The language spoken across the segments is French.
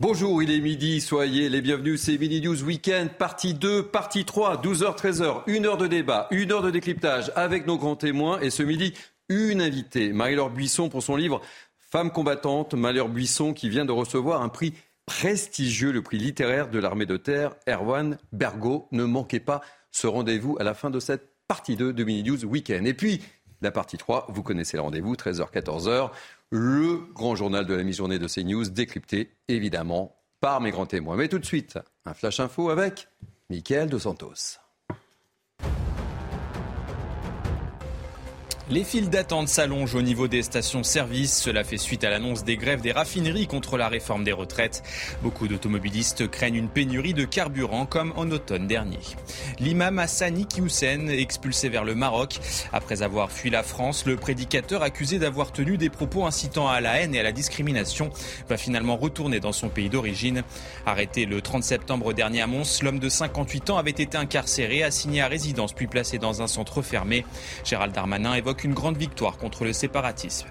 Bonjour, il est midi, soyez les bienvenus, c'est Mini News Weekend, partie 2, partie 3, 12h, 13h, une heure de débat, une heure de décryptage avec nos grands témoins et ce midi, une invitée, Marie-Laure Buisson pour son livre Femme combattante, Marie-Laure Buisson qui vient de recevoir un prix prestigieux, le prix littéraire de l'armée de terre, Erwan Bergo. Ne manquez pas ce rendez-vous à la fin de cette partie 2 de Mini News Weekend. Et puis, la partie 3, vous connaissez le rendez-vous, 13h, 14h le grand journal de la mi-journée de CNews, décrypté évidemment par mes grands témoins. Mais tout de suite, un flash info avec Mickaël Dos Santos. Les files d'attente s'allongent au niveau des stations-service. Cela fait suite à l'annonce des grèves des raffineries contre la réforme des retraites. Beaucoup d'automobilistes craignent une pénurie de carburant comme en automne dernier. L'imam Hassani Houssen expulsé vers le Maroc. Après avoir fui la France, le prédicateur accusé d'avoir tenu des propos incitant à la haine et à la discrimination va finalement retourner dans son pays d'origine. Arrêté le 30 septembre dernier à Mons, l'homme de 58 ans avait été incarcéré, assigné à résidence puis placé dans un centre fermé. Gérald Darmanin évoque une grande victoire contre le séparatisme.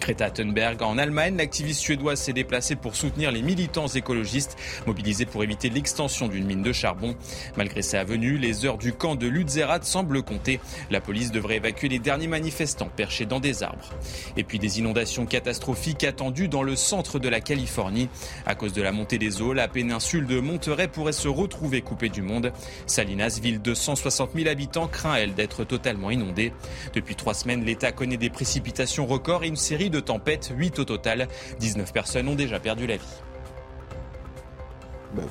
Greta Thunberg. En Allemagne, l'activiste suédoise s'est déplacée pour soutenir les militants écologistes mobilisés pour éviter l'extension d'une mine de charbon. Malgré sa venue, les heures du camp de Lutzerat semblent compter. La police devrait évacuer les derniers manifestants perchés dans des arbres. Et puis des inondations catastrophiques attendues dans le centre de la Californie. À cause de la montée des eaux, la péninsule de Monterey pourrait se retrouver coupée du monde. Salinas, ville de 160 000 habitants, craint elle d'être totalement inondée. Depuis trois semaines, l'État connaît des précipitations records et une série de tempêtes, 8 au total. 19 personnes ont déjà perdu la vie. Bah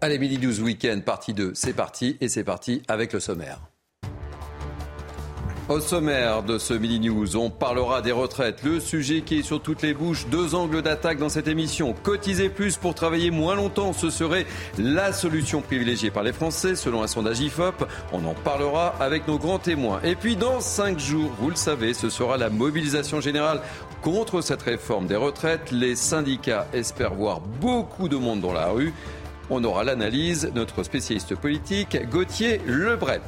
Allez, Midi 12 Week-end, partie 2, c'est parti, et c'est parti avec le sommaire. Au sommaire de ce Midi News, on parlera des retraites, le sujet qui est sur toutes les bouches, deux angles d'attaque dans cette émission. Cotiser plus pour travailler moins longtemps, ce serait la solution privilégiée par les Français, selon un sondage IFOP. On en parlera avec nos grands témoins. Et puis dans cinq jours, vous le savez, ce sera la mobilisation générale contre cette réforme des retraites. Les syndicats espèrent voir beaucoup de monde dans la rue. On aura l'analyse, notre spécialiste politique, Gauthier Lebret.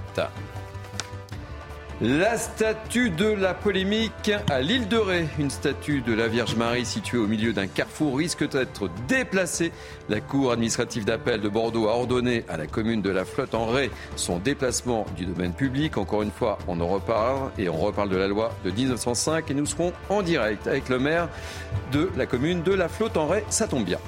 La statue de la polémique à l'île de Ré. Une statue de la Vierge Marie située au milieu d'un carrefour risque d'être déplacée. La Cour administrative d'appel de Bordeaux a ordonné à la commune de la Flotte en Ré son déplacement du domaine public. Encore une fois, on en reparle et on reparle de la loi de 1905 et nous serons en direct avec le maire de la commune de la Flotte en Ré. Ça tombe bien.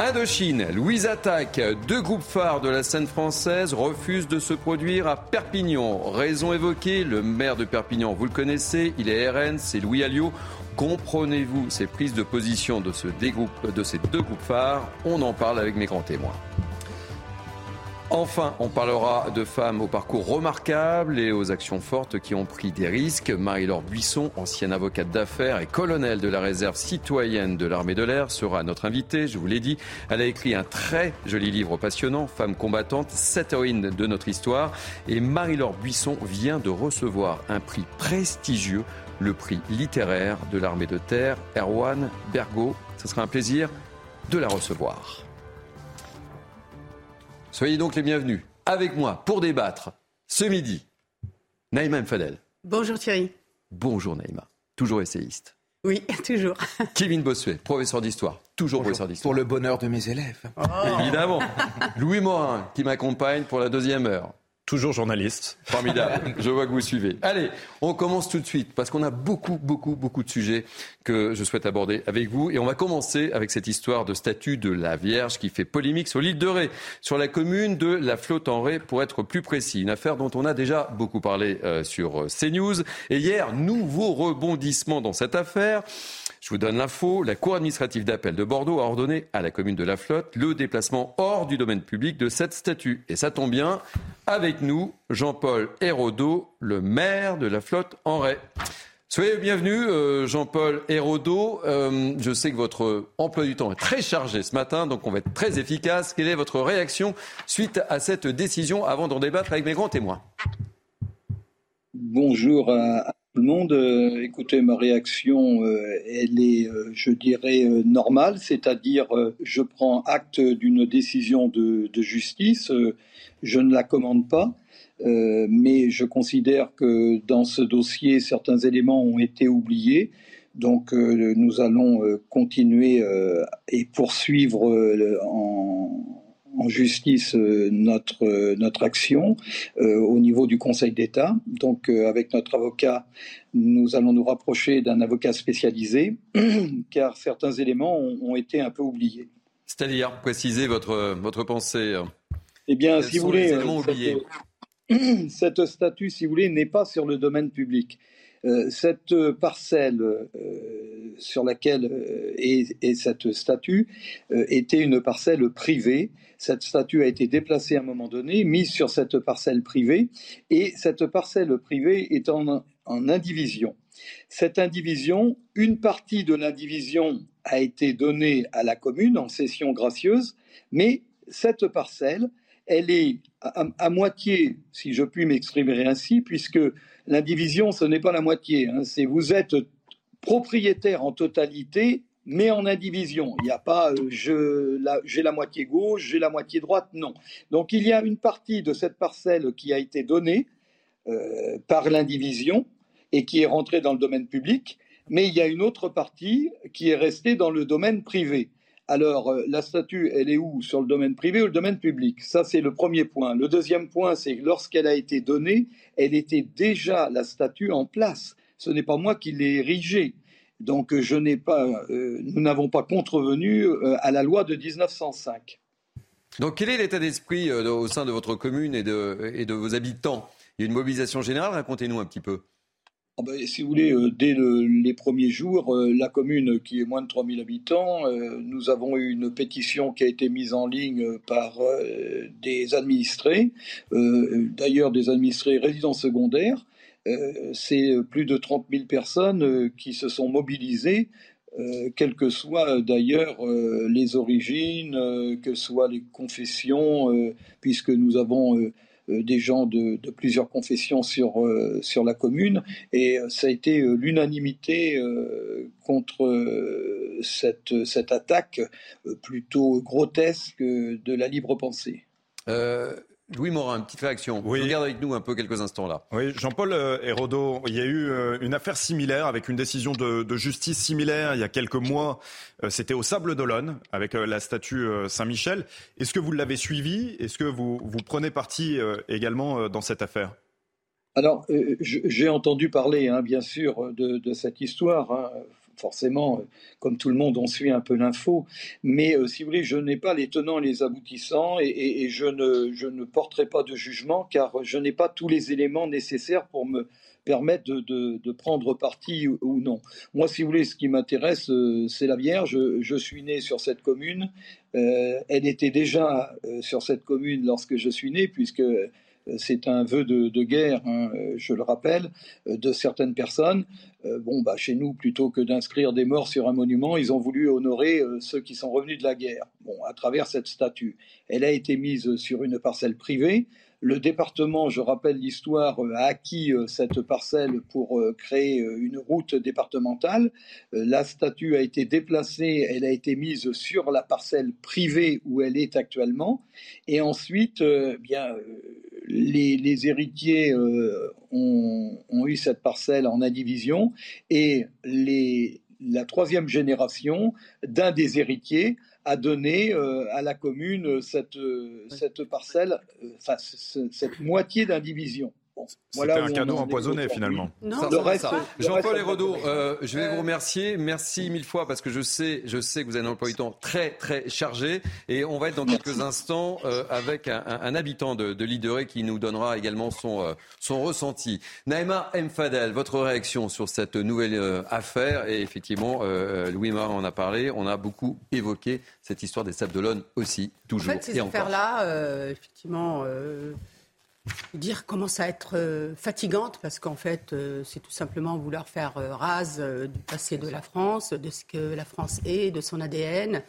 Indochine, Louise Attaque, deux groupes phares de la scène française refusent de se produire à Perpignan. Raison évoquée, le maire de Perpignan, vous le connaissez, il est RN, c'est Louis Alliot. Comprenez-vous ces prises de position de, ce de ces deux groupes phares? On en parle avec mes grands témoins. Enfin, on parlera de femmes au parcours remarquable et aux actions fortes qui ont pris des risques. Marie-Laure Buisson, ancienne avocate d'affaires et colonel de la réserve citoyenne de l'armée de l'air, sera notre invitée. Je vous l'ai dit, elle a écrit un très joli livre passionnant, Femmes combattantes, sept héroïnes de notre histoire. Et Marie-Laure Buisson vient de recevoir un prix prestigieux, le prix littéraire de l'armée de terre, Erwan Bergo. Ce sera un plaisir de la recevoir. Soyez donc les bienvenus avec moi pour débattre ce midi. Naïma Mfadel. Bonjour Thierry. Bonjour Naïma. Toujours essayiste. Oui, toujours. Kevin Bossuet, professeur d'histoire. Toujours professeur d'histoire. Pour le bonheur de mes élèves. Évidemment. Louis Morin, qui m'accompagne pour la deuxième heure. Toujours journaliste. Formidable. Je vois que vous suivez. Allez, on commence tout de suite parce qu'on a beaucoup, beaucoup, beaucoup de sujets que je souhaite aborder avec vous. Et on va commencer avec cette histoire de statut de la Vierge qui fait polémique sur l'île de Ré, sur la commune de la Flotte en Ré, pour être plus précis. Une affaire dont on a déjà beaucoup parlé euh, sur CNews. Et hier, nouveau rebondissement dans cette affaire. Je vous donne l'info. La Cour administrative d'appel de Bordeaux a ordonné à la commune de La Flotte le déplacement hors du domaine public de cette statue. Et ça tombe bien, avec nous, Jean-Paul Hérodeau, le maire de La Flotte en Ray. Soyez bienvenus, euh, Jean-Paul Hérodeau. Euh, je sais que votre emploi du temps est très chargé ce matin, donc on va être très efficace. Quelle est votre réaction suite à cette décision avant d'en débattre avec mes grands témoins? Bonjour à, tout le monde. Euh, écoutez, ma réaction, elle est, je dirais, normale, c'est-à-dire je prends acte d'une décision de justice, je ne la commande pas, mais je considère que dans ce dossier, certains éléments ont été oubliés. Donc nous allons continuer et poursuivre en en justice euh, notre, euh, notre action euh, au niveau du Conseil d'État. Donc avec notre avocat, nous allons nous rapprocher d'un avocat spécialisé, car certains éléments ont, été un peu oubliés. C'est-à-dire, précisez votre, votre pensée. Eh bien, si vous voulez, cette, cette, statut, si vous voulez, n'est pas sur le domaine public. cette parcelle sur laquelle est, est, cette statue était une parcelle privée cette statue a été déplacée à un moment donné, mise sur cette parcelle privée, et cette parcelle privée est en, indivision. Cette indivision, une partie de l'indivision a été donnée à la commune en cession gracieuse, mais cette parcelle, elle est à, moitié, si je puis m'exprimer ainsi, puisque l'indivision, ce n'est pas la moitié. Hein, c'est vous êtes propriétaire en totalité mais en indivision. Il n'y a pas euh, j'ai la moitié gauche, j'ai la moitié droite, non. Donc il y a une partie de cette parcelle qui a été donnée euh, par l'indivision et qui est rentrée dans le domaine public, mais il y a une autre partie qui est restée dans le domaine privé. Alors, euh, la statue, elle est où? Sur le domaine privé ou le domaine public? Ça, c'est le premier point. Le deuxième point, c'est que lorsqu'elle a été donnée, elle était déjà la statue en place. Ce n'est pas moi qui l'ai érigée. Donc je n'ai pas, euh, nous n'avons pas contrevenu euh, à la loi de 1905. Donc quel est l'état d'esprit euh, au sein de votre commune et de, et de vos habitants? Il y a une mobilisation générale, racontez-nous un petit peu. Ah ben, si vous voulez, dès les premiers jours, la commune qui est moins de 3000 habitants, nous avons eu une pétition qui a été mise en ligne par des administrés, d'ailleurs des administrés résidents secondaires, euh, c'est plus de 30 000 personnes euh, qui se sont mobilisées, euh, quelles que soient d'ailleurs les origines, que soient les confessions, puisque nous avons des gens de, plusieurs confessions sur, sur la commune, et ça a été l'unanimité contre cette, cette attaque plutôt grotesque de la libre pensée. Louis Morin, une petite réaction. Oui. Regarde avec nous un peu quelques instants là. Oui, Jean-Paul euh, Hérodo, il y a eu euh, une affaire similaire avec une décision de, justice similaire il y a quelques mois. Euh, c'était au Sable d'Olonne avec la statue Saint-Michel. Est-ce que vous l'avez suivi? Est-ce que vous, vous prenez parti également dans cette affaire? Alors, j'ai entendu parler, hein, bien sûr, de, cette histoire. Hein forcément, euh, comme tout le monde, on suit un peu l'info. Mais euh, si vous voulez, je n'ai pas les tenants et les aboutissants et, je, ne, je ne porterai pas de jugement car je n'ai pas tous les éléments nécessaires pour me permettre de, prendre parti ou, non. Moi, si vous voulez, ce qui m'intéresse, euh, c'est la Vierge. Je, suis né sur cette commune. elle était déjà sur cette commune lorsque je suis né, puisque c'est un vœu de, guerre, hein, je le rappelle, de certaines personnes. Euh, bon, bah, chez nous, plutôt que d'inscrire des morts sur un monument, ils ont voulu honorer euh, ceux qui sont revenus de la guerre. Bon, à travers cette statue, elle a été mise sur une parcelle privée. Le département, je rappelle l'histoire, euh, a acquis cette parcelle pour créer une route départementale. La statue a été déplacée, elle a été mise sur la parcelle privée où elle est actuellement. Et ensuite, bien, les, héritiers euh, ont, eu cette parcelle en indivision et la troisième génération d'un des héritiers a donné euh, à la commune cette, cette parcelle, euh, cette moitié d'indivision. C'était un cadeau empoisonné finalement. Jean-Paul Hérodo, euh, je vais vous remercier. Merci mille fois parce que je sais, je sais que vous avez un emploi du temps très très chargé et on va être dans quelques instants euh, avec un, habitant de, de qui nous donnera également son, euh, son ressenti. Naïma Mfadel, votre réaction sur cette nouvelle affaire? Et effectivement, Louis Marin en a parlé. On a beaucoup évoqué cette histoire des Sables d'Olonne aussi, toujours. En fait, ces affaires-là, effectivement dire commence à être euh, fatigante parce qu'en fait, euh, c'est tout simplement vouloir faire euh, rase du passé de la France, de ce que la France est, de son ADN,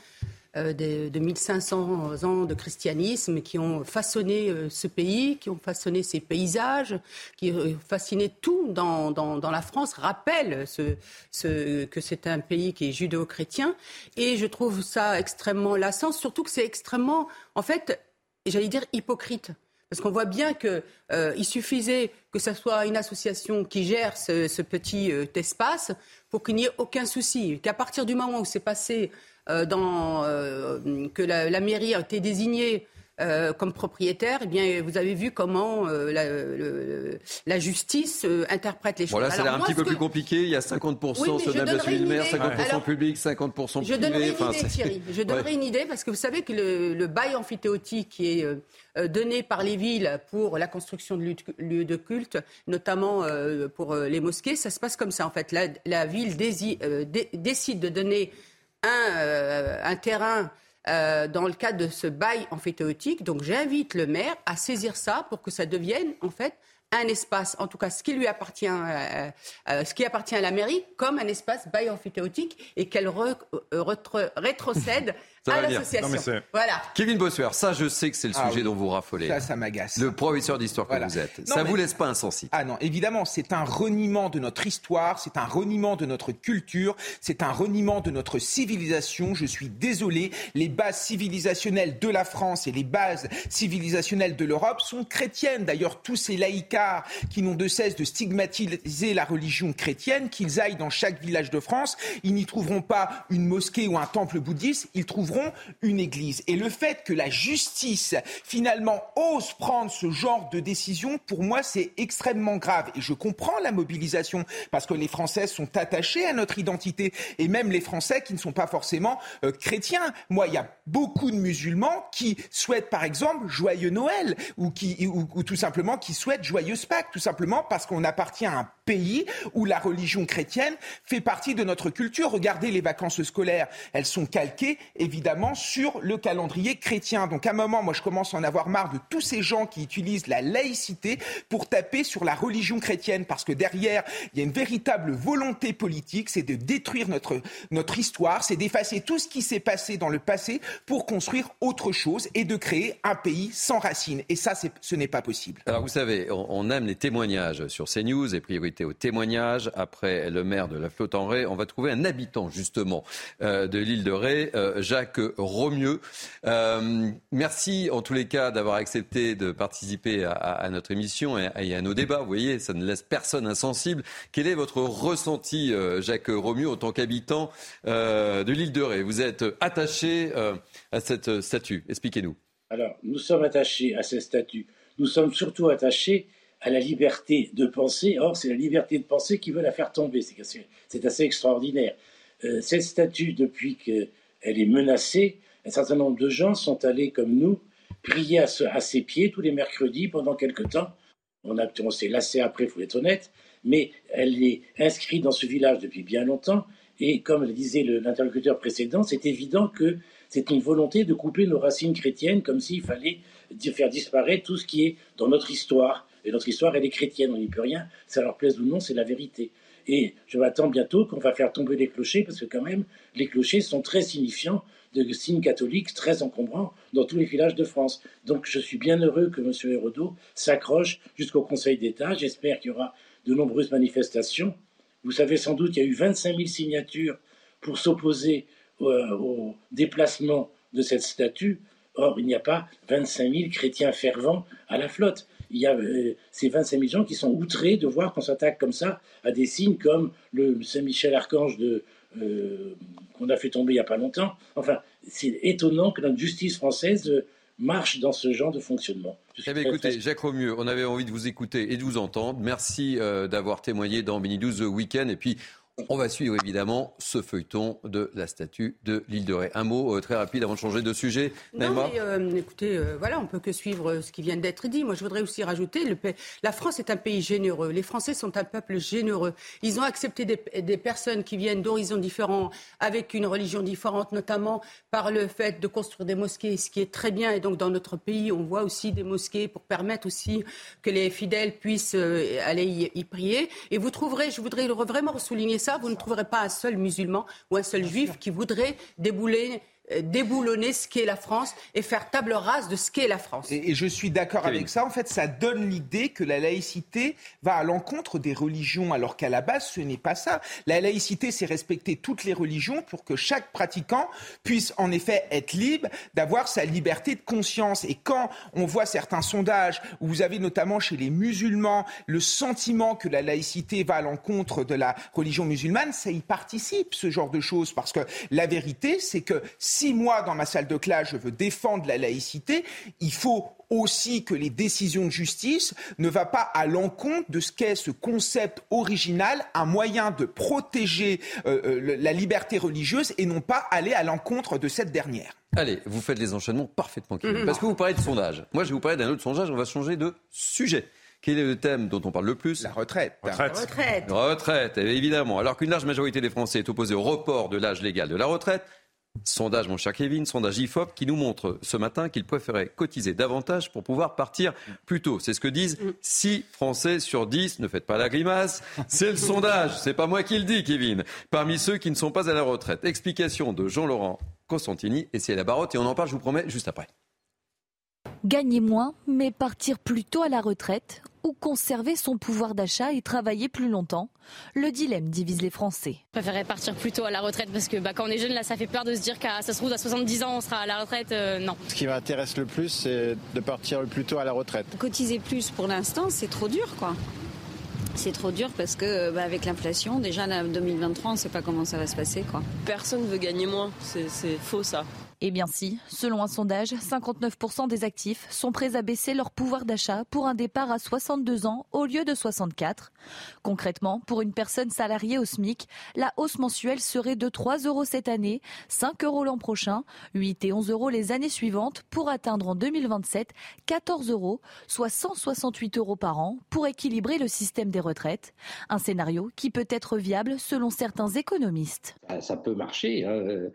de, de, 1500 ans de christianisme qui ont façonné ce pays, qui ont façonné ses paysages, qui ont fasciné tout dans, dans, dans la France, rappelle ce, ce, que c'est un pays qui est judéo-chrétien. Et je trouve ça extrêmement lassant, surtout que c'est extrêmement, en fait, j'allais dire hypocrite. Parce qu'on voit bien qu'il euh, suffisait que ce soit une association qui gère ce, petit euh, espace pour qu'il n'y ait aucun souci. Qu'à partir du moment où c'est passé dans, que la, mairie a été désignée euh, comme propriétaire, eh bien, vous avez vu comment euh, la, justice euh, interprète les choses. Voilà, ça a l'air un petit peu plus compliqué. Il y a 50% oui, sur le maire, 50% public, 50% privé. Je donnerai une idée, Thierry. Je donnerai une idée parce que vous savez que le, bail amphithéotique qui est donné par les villes pour la construction de lieux de culte, notamment pour les mosquées, ça se passe comme ça. En fait, la, ville décide de donner un, un terrain euh, dans le cadre de ce bail amphithéotique. Donc j'invite le maire à saisir ça pour que ça devienne en fait un espace, en tout cas ce qui lui appartient, euh, euh, ce qui appartient à la mairie, comme un espace bail amphithéotique et qu'elle rétrocède à l'association. Voilà. Kevin Bossuer, ça je sais que c'est le ah sujet dont vous raffolez. Ça, ça m'agace. Le professeur d'histoire que vous êtes. ça ne vous laisse pas insensible. Ah non, évidemment, c'est un reniement de notre histoire, c'est un reniement de notre culture, c'est un reniement de notre civilisation. Je suis désolé, les bases civilisationnelles de la France et les bases civilisationnelles de l'Europe sont chrétiennes. D'ailleurs, tous ces laïcars qui n'ont de cesse de stigmatiser la religion chrétienne, qu'ils aillent dans chaque village de France, ils n'y trouveront pas une mosquée ou un temple bouddhiste, ils trouveront une église. Et le fait que la justice, finalement, ose prendre ce genre de décision, pour moi, c'est extrêmement grave. Et je comprends la mobilisation, parce que les Français sont attachés à notre identité, et même les Français qui ne sont pas forcément euh, chrétiens. Moi, il y a beaucoup de musulmans qui souhaitent, par exemple, joyeux Noël, ou, qui, ou, tout simplement qui souhaitent joyeuse Pâques, tout simplement parce qu'on appartient à un pays où la religion chrétienne fait partie de notre culture. Regardez les vacances scolaires, elles sont calquées, évidemment sur le calendrier chrétien. Donc à un moment, moi je commence à en avoir marre de tous ces gens qui utilisent la laïcité pour taper sur la religion chrétienne, parce que derrière, il y a une véritable volonté politique, c'est de détruire notre, notre histoire, c'est d'effacer tout ce qui s'est passé dans le passé pour construire autre chose et de créer un pays sans racines. Et ça, ce n'est pas possible. Alors vous savez, on aime les témoignages sur CNews et priorité aux témoignages. Après le maire de la flotte en Ré, on va trouver un habitant justement euh, de l'île de Ré, euh, Jacques que Romieux. Euh, merci en tous les cas d'avoir accepté de participer à, notre émission et, à nos débats. Vous voyez, ça ne laisse personne insensible. Quel est votre ressenti, euh, Jacques Romieux, en tant qu'habitant euh, de l'île de Ré? Vous êtes attaché à cette statue. Expliquez-nous. Alors, nous sommes attachés à cette statue. Nous sommes surtout attachés à la liberté de penser. Or, c'est la liberté de penser qui veut la faire tomber. C'est assez, extraordinaire. cette statue, depuis que elle est menacée. Un certain nombre de gens sont allés, comme nous, prier à, ses pieds tous les mercredis pendant quelque temps. On, s'est lassé après, il faut être honnête, mais elle est inscrite dans ce village depuis bien longtemps. Et comme le disait l'interlocuteur précédent, c'est évident que c'est une volonté de couper nos racines chrétiennes, comme s'il fallait faire disparaître tout ce qui est dans notre histoire. Et notre histoire, elle est chrétienne, on n'y peut rien, ça leur plaise ou non, c'est la vérité. Et je m'attends bientôt qu'on va faire tomber les clochers, parce que quand même, les clochers sont très signifiants de signes catholiques très encombrants dans tous les villages de France. Donc je suis bien heureux que M. Hérodo s'accroche jusqu'au Conseil d'État. J'espère qu'il y aura de nombreuses manifestations. Vous savez sans doute qu'il y a eu 25 000 signatures pour s'opposer au déplacement de cette statue. Or, il n'y a pas 25 000 chrétiens fervents à la flotte il y a euh, ces 25 000 gens qui sont outrés de voir qu'on s'attaque comme ça à des signes comme le Saint-Michel-Archange euh, qu'on a fait tomber il n'y a pas longtemps. Enfin, c'est étonnant que notre justice française euh, marche dans ce genre de fonctionnement. Eh écoutez, Jacques Romieux, on avait envie de vous écouter et de vous entendre. Merci d'avoir témoigné dans Mini 12 Week-end. Et puis, on va suivre évidemment ce feuilleton de la statue de l'île de Ré. Un mot euh, très rapide avant de changer de sujet. Non, mais, euh, écoutez, euh, voilà, on peut que suivre ce qui vient d'être dit. Moi, je voudrais aussi rajouter, le la France est un pays généreux. Les Français sont un peuple généreux. Ils ont accepté des, des personnes qui viennent d'horizons différents, avec une religion différente, notamment par le fait de construire des mosquées, ce qui est très bien. Et donc, dans notre pays, on voit aussi des mosquées pour permettre aussi que les fidèles puissent aller y, y prier. Et vous trouverez, je voudrais vraiment souligner ça, vous ne trouverez pas un seul musulman ou un seul juif qui voudrait débouler déboulonner ce qu'est la France et faire table rase de ce qu'est la France. Et, je suis d'accord avec ça. En fait, ça donne l'idée que la laïcité va à l'encontre des religions, alors qu'à la base, ce n'est pas ça. La laïcité, c'est respecter toutes les religions pour que chaque pratiquant puisse en effet être libre d'avoir sa liberté de conscience. Et quand on voit certains sondages où vous avez notamment chez les musulmans le sentiment que la laïcité va à l'encontre de la religion musulmane, ça y participe, ce genre de choses. Parce que la vérité, c'est que si moi, dans ma salle de classe, je veux défendre la laïcité, il faut aussi que les décisions de justice ne va pas à l'encontre de ce qu'est ce concept original, un moyen de protéger euh, euh, la liberté religieuse et non pas aller à l'encontre de cette dernière. Allez, vous faites les enchaînements parfaitement clairs. Parce que vous parlez de sondage. Moi, je vais vous parler d'un autre sondage. On va changer de sujet. Quel est le thème dont on parle le plus? La retraite. Retraite. Retraite. Retraite, évidemment. Alors qu'une large majorité des Français est opposée au report de l'âge légal de la retraite, Sondage, mon cher Kevin, sondage IFOP qui nous montre ce matin qu'ils préféraient cotiser davantage pour pouvoir partir plus tôt. C'est ce que disent 6 Français sur 10. Ne faites pas la grimace. C'est le sondage. C'est pas moi qui le dis, Kevin. Parmi ceux qui ne sont pas à la retraite. Explication de Jean-Laurent Constantini et c'est la barotte et on en parle, je vous promets, juste après. Gagner moins, mais partir plus tôt à la retraite ou conserver son pouvoir d'achat et travailler plus longtemps Le dilemme divise les Français. Je préférerais partir plus tôt à la retraite parce que bah, quand on est jeune, là, ça fait peur de se dire qu'à ça se trouve à 70 ans, on sera à la retraite. Euh, non. Ce qui m'intéresse le plus, c'est de partir le plus tôt à la retraite. Cotiser plus pour l'instant, c'est trop dur, quoi. C'est trop dur parce que bah, avec l'inflation, déjà en 2023, on ne sait pas comment ça va se passer. Quoi. Personne ne veut gagner moins, c'est faux ça. Eh bien si, selon un sondage, 59% des actifs sont prêts à baisser leur pouvoir d'achat pour un départ à 62 ans au lieu de 64. Concrètement, pour une personne salariée au SMIC, la hausse mensuelle serait de 3 euros cette année, 5 euros l'an prochain, 8 et 11 euros les années suivantes pour atteindre en 2027 14 euros, soit 168 euros par an pour équilibrer le système des retraites. Un scénario qui peut être viable selon certains économistes. Ça peut marcher. Hein.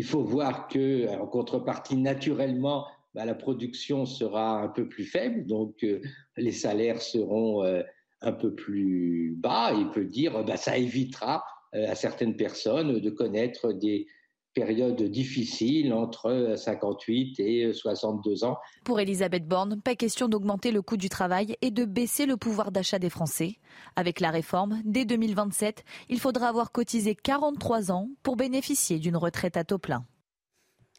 Il faut voir que, en contrepartie, naturellement, bah, la production sera un peu plus faible, donc euh, les salaires seront euh, un peu plus bas. Il peut dire, bah, ça évitera euh, à certaines personnes de connaître des période difficile entre 58 et 62 ans. Pour Elisabeth Borne, pas question d'augmenter le coût du travail et de baisser le pouvoir d'achat des Français. Avec la réforme, dès 2027, il faudra avoir cotisé 43 ans pour bénéficier d'une retraite à taux plein.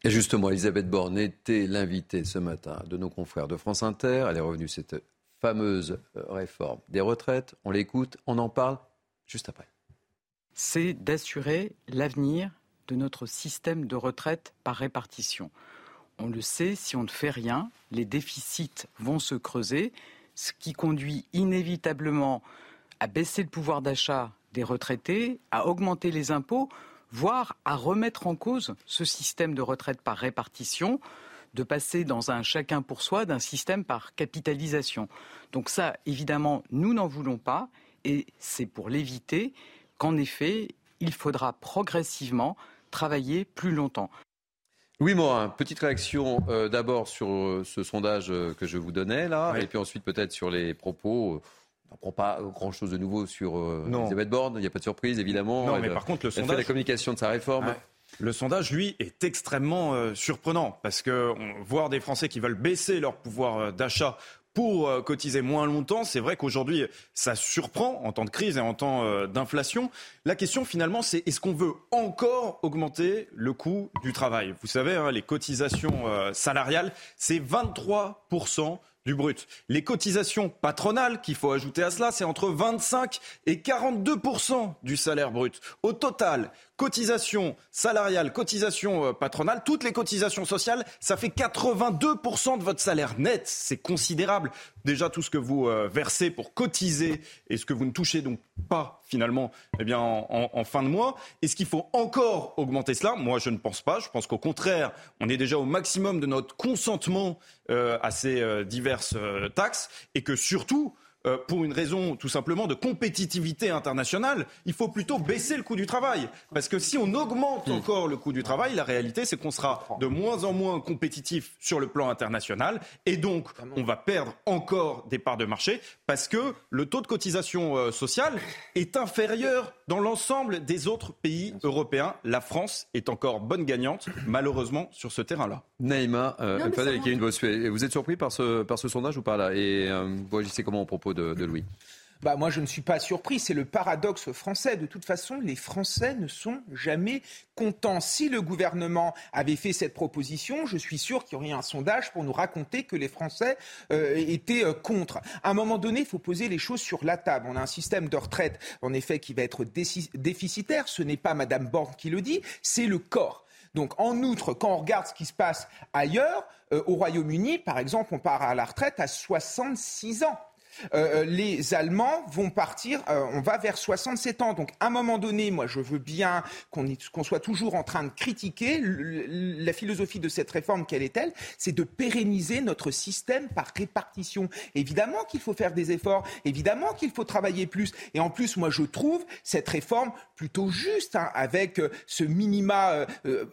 Et justement, Elisabeth Borne était l'invitée ce matin de nos confrères de France Inter. Elle est revenue cette fameuse euh, réforme des retraites. On l'écoute, on en parle juste après. C'est d'assurer l'avenir de notre système de retraite par répartition. On le sait, si on ne fait rien, les déficits vont se creuser, ce qui conduit inévitablement à baisser le pouvoir d'achat des retraités, à augmenter les impôts, voire à remettre en cause ce système de retraite par répartition, de passer dans un chacun pour soi d'un système par capitalisation. Donc ça, évidemment, nous n'en voulons pas, et c'est pour l'éviter qu'en effet, il faudra progressivement travailler plus longtemps. Oui, Morin, petite réaction euh, d'abord sur euh, ce sondage euh, que je vous donnais là, et puis ensuite peut-être sur les propos. On n'apprend pas grand-chose de nouveau sur Elisabeth Borne, il n'y a pas de surprise évidemment. Non, mais par contre, le sondage. fait la communication de sa réforme. Le sondage, lui, est extrêmement surprenant parce que voir des Français qui veulent baisser leur pouvoir d'achat pour euh, cotiser moins longtemps. C'est vrai qu'aujourd'hui, ça surprend en temps de crise et en temps euh, d'inflation. La question finalement, c'est est-ce qu'on veut encore augmenter le coût du travail? Vous savez, hein, les cotisations euh, salariales, c'est 23% du brut. Les cotisations patronales, qu'il faut ajouter à cela, c'est entre 25 et 42% du salaire brut. Au total, cotisations salariales, cotisations euh, patronales, toutes les cotisations sociales, ça fait 82% de votre salaire net. C'est considérable. Déjà, tout ce que vous euh, versez pour cotiser et ce que vous ne touchez donc pas finalement eh bien, en, fin de mois. Est-ce qu'il faut encore augmenter cela Moi, je ne pense pas. Je pense qu'au contraire, on est déjà au maximum de notre consentement euh, à ces diverses taxes et que surtout, euh, pour une raison tout simplement de compétitivité internationale, il faut plutôt baisser le coût du travail. Parce que si on augmente Hmm. encore le coût du travail, la réalité, c'est qu'on sera de moins en moins compétitif sur le plan international. Et donc, on va perdre encore des parts de marché parce que le taux de cotisation euh, sociale est inférieur dans l'ensemble des autres pays européens. La France est encore bonne gagnante, malheureusement, sur ce terrain-là. Naïma, euh, Non, mais Fadel ça et Kevin Bossuet, vous êtes surpris par ce, par ce sondage ou pas là? Et euh, vous agissez comment au propos de, Louis Bah, moi, je ne suis pas surpris. C'est le paradoxe français. De toute façon, les Français ne sont jamais contents. Si le gouvernement avait fait cette proposition, je suis sûr qu'il y aurait un sondage pour nous raconter que les Français euh, étaient euh, contre. À un moment donné, il faut poser les choses sur la table. On a un système de retraite, en effet, qui va être déficitaire. Ce n'est pas Madame Borne qui le dit, c'est le corps. Donc, en outre, quand on regarde ce qui se passe ailleurs, euh, au Royaume-Uni, par exemple, on part à la retraite à 66 ans. Euh, les Allemands vont partir, euh, on va vers 67 ans. Donc, à un moment donné, moi, je veux bien qu'on soit toujours en train de critiquer. La philosophie de cette réforme, quelle est-elle C'est de pérenniser notre système par répartition. Évidemment qu'il faut faire des efforts, évidemment qu'il faut travailler plus. Et en plus, moi, je trouve cette réforme plutôt juste, hein, avec euh, ce minima. euh, euh, euh,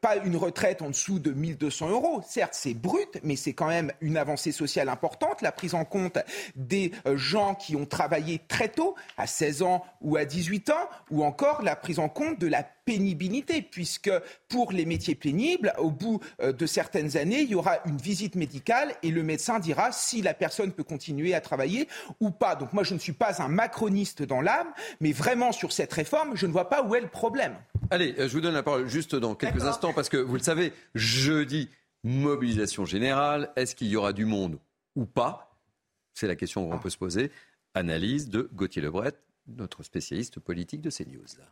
pas une retraite en dessous de 1200 euros. Certes, c'est brut, mais c'est quand même une avancée sociale importante. La prise en compte des euh, gens qui ont travaillé très tôt, à 16 ans ou à 18 ans, ou encore la prise en compte de la pénibilité, puisque pour les métiers pénibles, au bout euh, de certaines années, il y aura une visite médicale et le médecin dira si la personne peut continuer à travailler ou pas. Donc moi, je ne suis pas un macroniste dans l'âme, mais vraiment sur cette réforme, je ne vois pas où est le problème. Allez, euh, je vous donne la parole juste dans quelques instants parce que vous le savez, jeudi, mobilisation générale. Est-ce qu'il y aura du monde ou pas? C'est la question qu'on peut se poser. Analyse de Gauthier Lebret, notre spécialiste politique de CNews. Là.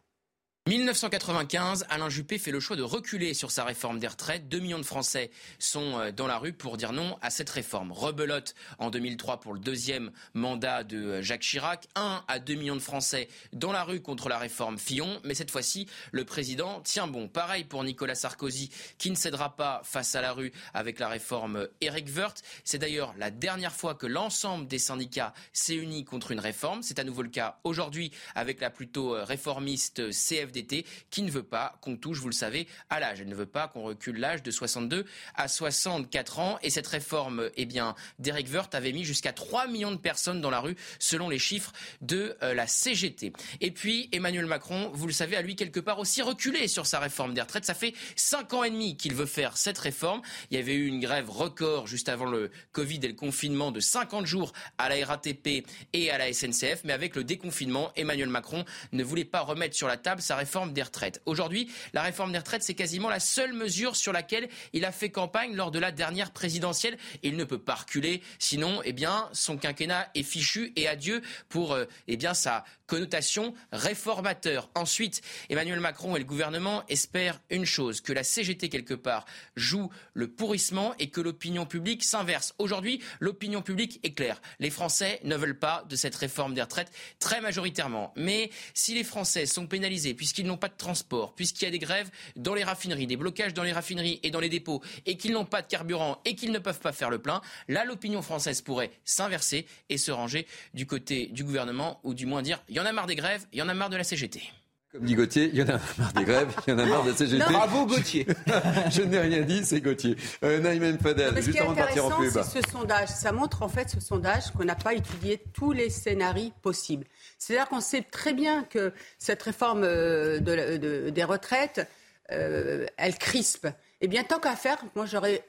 1995, Alain Juppé fait le choix de reculer sur sa réforme des retraites. 2 millions de Français sont euh, dans la rue pour dire non à cette réforme. Rebelote en 2003 pour le deuxième mandat de euh, Jacques Chirac. 1 à 2 millions de Français dans la rue contre la réforme Fillon. Mais cette fois-ci, le président tient bon. Pareil pour Nicolas Sarkozy qui ne cédera pas face à la rue avec la réforme Eric Woerth. C'est d'ailleurs la dernière fois que l'ensemble des syndicats s'est uni contre une réforme. C'est à nouveau le cas aujourd'hui avec la plutôt euh, réformiste CFDT qui ne veut pas qu'on touche, vous le savez, à l'âge. Elle ne veut pas qu'on recule l'âge de 62 à 64 ans. Et cette réforme, eh bien, d'Eric Woerth avait mis jusqu'à 3 millions de personnes dans la rue, selon les chiffres de euh, la CGT. Et puis, Emmanuel Macron, vous le savez, a lui quelque part aussi reculé sur sa réforme des retraites. Ça fait 5 ans et demi qu'il veut faire cette réforme. Il y avait eu une grève record juste avant le Covid et le confinement de 50 jours à la RATP et à la SNCF. Mais avec le déconfinement, Emmanuel Macron ne voulait pas remettre sur la table sa réforme des retraites. Aujourd'hui, la réforme des retraites, c'est quasiment la seule mesure sur laquelle il a fait campagne lors de la dernière présidentielle. Il ne peut pas reculer, sinon, eh bien, son quinquennat est fichu et adieu pour, euh, eh bien, sa connotation réformateur. Ensuite, Emmanuel Macron et le gouvernement espèrent une chose, que la CGT quelque part joue le pourrissement et que l'opinion publique s'inverse. Aujourd'hui, l'opinion publique est claire. Les Français ne veulent pas de cette réforme des retraites très majoritairement. Mais si les Français sont pénalisés puisqu'ils n'ont pas de transport, puisqu'il y a des grèves dans les raffineries, des blocages dans les raffineries et dans les dépôts et qu'ils n'ont pas de carburant et qu'ils ne peuvent pas faire le plein, là l'opinion française pourrait s'inverser et se ranger du côté du gouvernement ou du moins dire il y en a marre des grèves, il y en a marre de la CGT. Comme dit Gauthier, il y en a marre des grèves, il y en a marre de la CGT. Non. Bravo Gauthier. Je n'ai rien dit, c'est Gauthier. Euh, Naïm Fadel, Mais ce qui juste est avant de partir en intéressant, pub. c'est ce sondage. Ça montre en fait ce sondage qu'on n'a pas étudié tous les scénarios possibles. C'est-à-dire qu'on sait très bien que cette réforme euh, de la- de- des retraites, euh, elle crispe. Eh bien, tant qu'à faire, moi j'aurais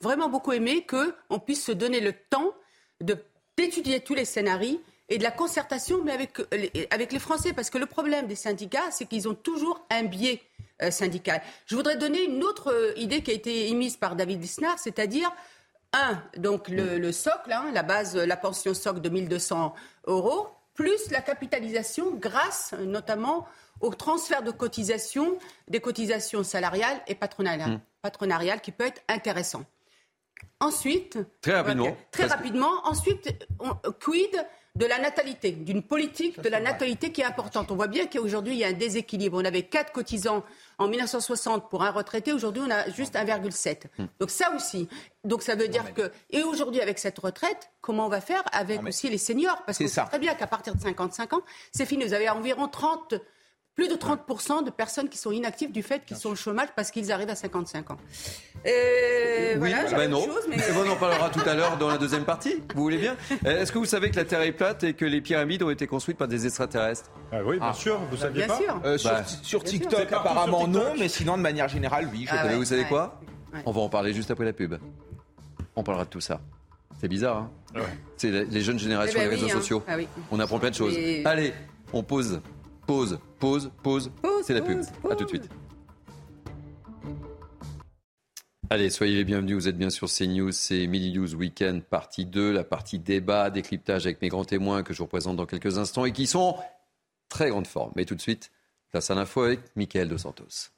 vraiment beaucoup aimé qu'on puisse se donner le temps d'étudier tous les scénarios et de la concertation, mais avec les, avec les Français. Parce que le problème des syndicats, c'est qu'ils ont toujours un biais euh, syndical. Je voudrais donner une autre euh, idée qui a été émise par David Lisnard, c'est-à-dire, un, donc le, le socle, hein, la base, la pension socle de 1200 euros, plus la capitalisation grâce notamment au transfert de cotisations, des cotisations salariales et patronales, Mmh. patronariales qui peut être intéressant. Ensuite, Très rapidement, très rapidement. Ensuite, on- quid de la natalité, d'une politique de la natalité qui est importante. On voit bien qu'aujourd'hui, il y a un déséquilibre. On avait 4 cotisants en 1960 pour un retraité. Aujourd'hui, on a juste 1,7. Hmm. Donc ça aussi. Donc ça veut dire que... Et aujourd'hui, avec cette retraite, comment on va faire avec aussi les seniors? Parce que c'est très bien qu'à partir de 55 ans, c'est fini. Vous avez environ 30 plus de 30% de personnes qui sont inactives du fait qu'ils sont au chômage parce qu'ils arrivent à 55 ans. Et oui, voilà, ben non. Mais... on en parlera tout à l'heure dans la deuxième partie. Vous voulez bien? Euh, Est-ce que vous savez que la Terre est plate et que les pyramides ont été construites par des extraterrestres? Ah Oui, bien ah. sûr. Vous bah, saviez bien pas? sûr. Euh, sur, TikTok, apparemment non, mais sinon de manière générale, oui. Ah vous savez quoi? On va en parler juste après la pub. On parlera de tout ça. C'est bizarre, hein? C'est les jeunes générations, eh ben les réseaux hein. sociaux. Ah on apprend plein de choses. Allez, on pose Pause, pause, pause. C'est la pub. A tout de suite. Allez, soyez les bienvenus. Vous êtes bien sur CNews. C'est Mini News Weekend, partie 2, la partie débat, décryptage avec mes grands témoins que je vous représente dans quelques instants et qui sont très grande forme. Mais tout de suite, place à l'info avec Mickaël Dos Santos.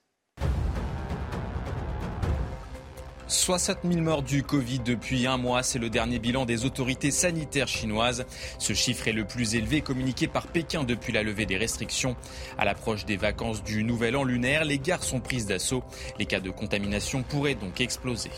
60 000 morts du Covid depuis un mois, c'est le dernier bilan des autorités sanitaires chinoises. Ce chiffre est le plus élevé communiqué par Pékin depuis la levée des restrictions. À l'approche des vacances du nouvel an lunaire, les gares sont prises d'assaut. Les cas de contamination pourraient donc exploser.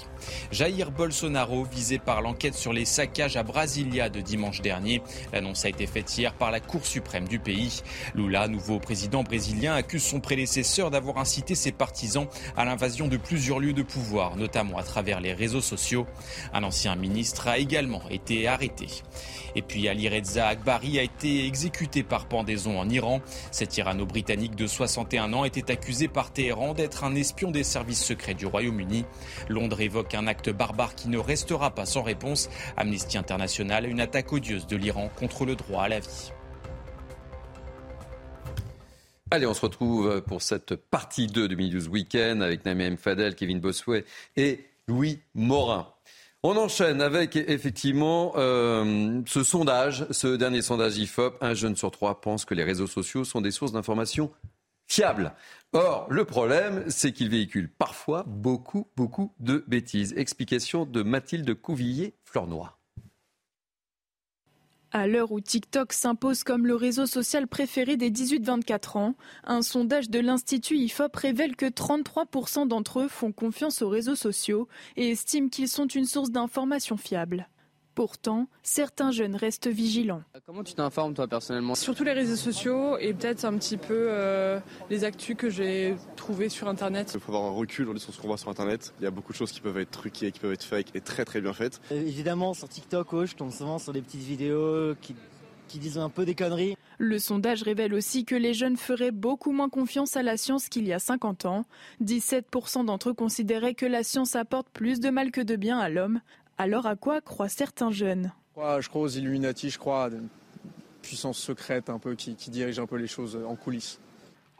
Jair Bolsonaro, visé par l'enquête sur les saccages à Brasilia de dimanche dernier. L'annonce a été faite hier par la Cour suprême du pays. Lula, nouveau président brésilien, accuse son prédécesseur d'avoir incité ses partisans à l'invasion de plusieurs lieux de pouvoir, notamment à travers les réseaux sociaux. Un ancien ministre a également été arrêté. Et puis Ali Reza Akbari a été exécuté par pendaison en Iran. Cet Irano-Britannique de 61 ans était accusé par Téhéran d'être un espion des services secrets du Royaume-Uni. Londres évoque un acte barbare qui ne restera pas sans réponse. Amnesty International, une attaque odieuse de l'Iran contre le droit à la vie. Allez, on se retrouve pour cette partie 2 du News Weekend avec Naïm Fadel, Kevin Bossuet et Louis Morin. On enchaîne avec effectivement euh, ce sondage, ce dernier sondage IFOP. Un jeune sur trois pense que les réseaux sociaux sont des sources d'information fiables. Or, le problème, c'est qu'ils véhiculent parfois beaucoup, beaucoup de bêtises. Explication de Mathilde Couvillier-Flornois. À l'heure où TikTok s'impose comme le réseau social préféré des 18-24 ans, un sondage de l'Institut IFOP révèle que 33% d'entre eux font confiance aux réseaux sociaux et estiment qu'ils sont une source d'information fiable. Pourtant, certains jeunes restent vigilants. Comment tu t'informes toi personnellement? Surtout les réseaux sociaux et peut-être un petit peu euh, les actus que j'ai trouvées sur Internet. Il faut avoir un recul sur ce qu'on voit sur Internet. Il y a beaucoup de choses qui peuvent être truquées, qui peuvent être fake et très très bien faites. Euh, évidemment, sur TikTok, oh, je tombe souvent sur des petites vidéos qui, qui disent un peu des conneries. Le sondage révèle aussi que les jeunes feraient beaucoup moins confiance à la science qu'il y a 50 ans. 17% d'entre eux considéraient que la science apporte plus de mal que de bien à l'homme, alors à quoi croient certains jeunes? Je crois aux Illuminati, je crois à une puissance secrète un peu qui, qui dirige un peu les choses en coulisses.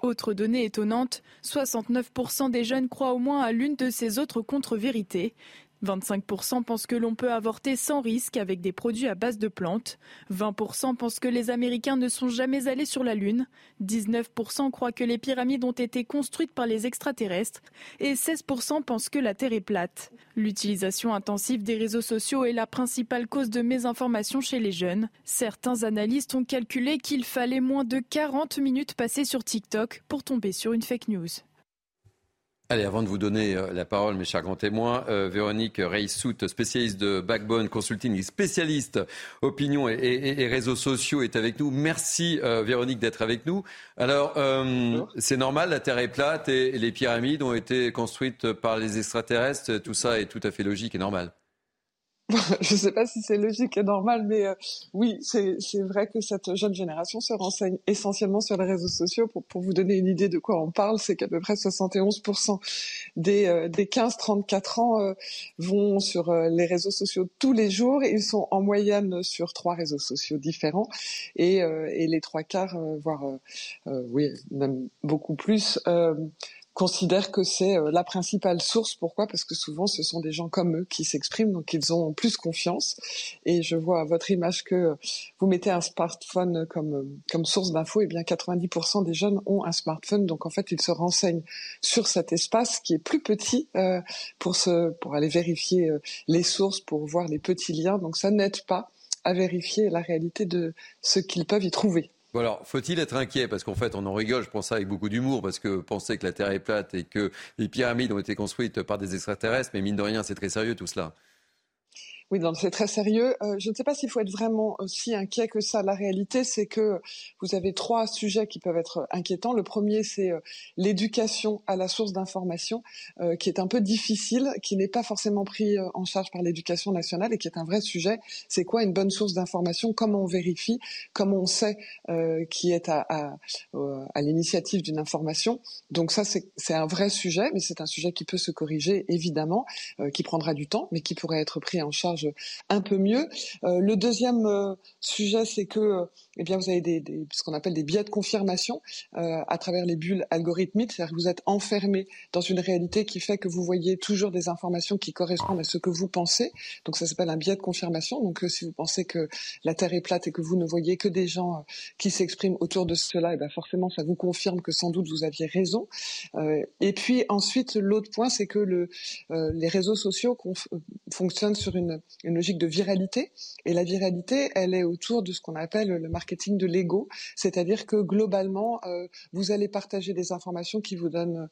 Autre donnée étonnante, 69% des jeunes croient au moins à l'une de ces autres contre-vérités. 25% pensent que l'on peut avorter sans risque avec des produits à base de plantes. 20% pensent que les Américains ne sont jamais allés sur la Lune. 19% croient que les pyramides ont été construites par les extraterrestres. Et 16% pensent que la Terre est plate. L'utilisation intensive des réseaux sociaux est la principale cause de mésinformation chez les jeunes. Certains analystes ont calculé qu'il fallait moins de 40 minutes passées sur TikTok pour tomber sur une fake news. Allez, avant de vous donner euh, la parole, mes chers grands témoins, euh, Véronique Reissout, spécialiste de Backbone Consulting, spécialiste opinion et, réseaux sociaux, est avec nous. Merci euh, Véronique d'être avec nous. Alors, c'est normal, la Terre est plate et les pyramides ont été construites par les extraterrestres. Tout ça est tout à fait logique et normal. je ne sais pas si c'est logique et normal, mais euh, oui, c'est vrai que cette jeune génération se renseigne essentiellement sur les réseaux sociaux. Pour, pour vous donner une idée de quoi on parle, c'est qu'à peu près 71% des, euh, des 15-34 ans euh, vont sur les réseaux sociaux tous les jours. Ils sont en moyenne sur trois réseaux sociaux différents et, et les trois quarts, voire oui, même beaucoup plus, considèrent que c'est euh, la principale source. Pourquoi? Parce que souvent, ce sont des gens comme eux qui s'expriment, donc ils ont plus confiance. Et je vois à votre image que euh, vous mettez un smartphone comme, euh, comme source d'info, et bien 90% des jeunes ont un smartphone, donc en fait, ils se renseignent sur cet espace qui est plus petit pour, se, pour aller vérifier les sources, pour voir les petits liens. Donc ça n'aide pas à vérifier la réalité de ce qu'ils peuvent y trouver. Alors, faut-il être inquiet? Parce qu'en fait, on en rigole, je pense ça avec beaucoup d'humour, parce que penser que la Terre est plate et que les pyramides ont été construites par des extraterrestres, mais mine de rien, c'est très sérieux tout cela. Oui, c'est très sérieux. Euh, je ne sais pas s'il faut être vraiment aussi inquiet que ça. La réalité, c'est que vous avez trois sujets qui peuvent être inquiétants. Le premier, c'est euh, l'éducation à la source d'information, euh, qui est un peu difficile, qui n'est pas forcément pris en charge par l'éducation nationale et qui est un vrai sujet. C'est quoi une bonne source d'information? Comment on vérifie? Comment on sait qui est à l'initiative d'une information? Donc ça, c'est un vrai sujet, mais c'est un sujet qui peut se corriger, évidemment, qui prendra du temps, mais qui pourrait être pris en charge un peu mieux. Euh, le deuxième euh, sujet, c'est que eh bien, vous avez des, des ce qu'on appelle des biais de confirmation euh, à travers les bulles algorithmiques, c'est-à-dire que vous êtes enfermé dans une réalité qui fait que vous voyez toujours des informations qui correspondent à ce que vous pensez. Donc ça s'appelle un biais de confirmation. Donc si vous pensez que la Terre est plate et que vous ne voyez que des gens qui s'expriment autour de cela, eh bien forcément ça vous confirme que sans doute vous aviez raison. et puis ensuite l'autre point, c'est que le, les réseaux sociaux fonctionnent sur une une logique de viralité. Et la viralité, elle est autour de ce qu'on appelle le marketing de l'ego, c'est-à-dire que globalement, euh, vous allez partager des informations qui vous donnent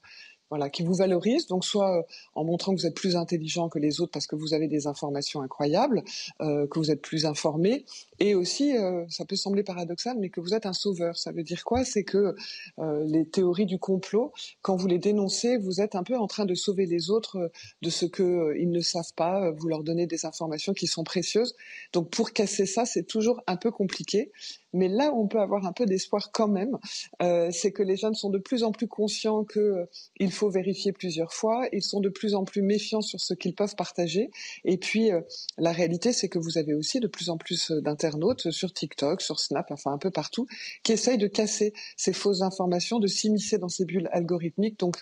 voilà, qui vous valorise. Donc soit euh, en montrant que vous êtes plus intelligent que les autres parce que vous avez des informations incroyables, euh, que vous êtes plus informé, et aussi, euh, ça peut sembler paradoxal, mais que vous êtes un sauveur. Ça veut dire quoi? C'est que les théories du complot, quand vous les dénoncez, vous êtes un peu en train de sauver les autres de ce qu'ils ils ne savent pas. Vous leur donnez des informations qui sont précieuses. Donc pour casser ça, c'est toujours un peu compliqué. Mais là où on peut avoir un peu d'espoir quand même, c'est que les jeunes sont de plus en plus conscients qu'il euh, faut vérifier plusieurs fois. Ils sont de plus en plus méfiants sur ce qu'ils peuvent partager. Et puis, euh, la réalité, c'est que vous avez aussi de plus en plus d'internautes sur TikTok, sur Snap, enfin un peu partout, qui essayent de casser ces fausses informations, de s'immiscer dans ces bulles algorithmiques. Donc,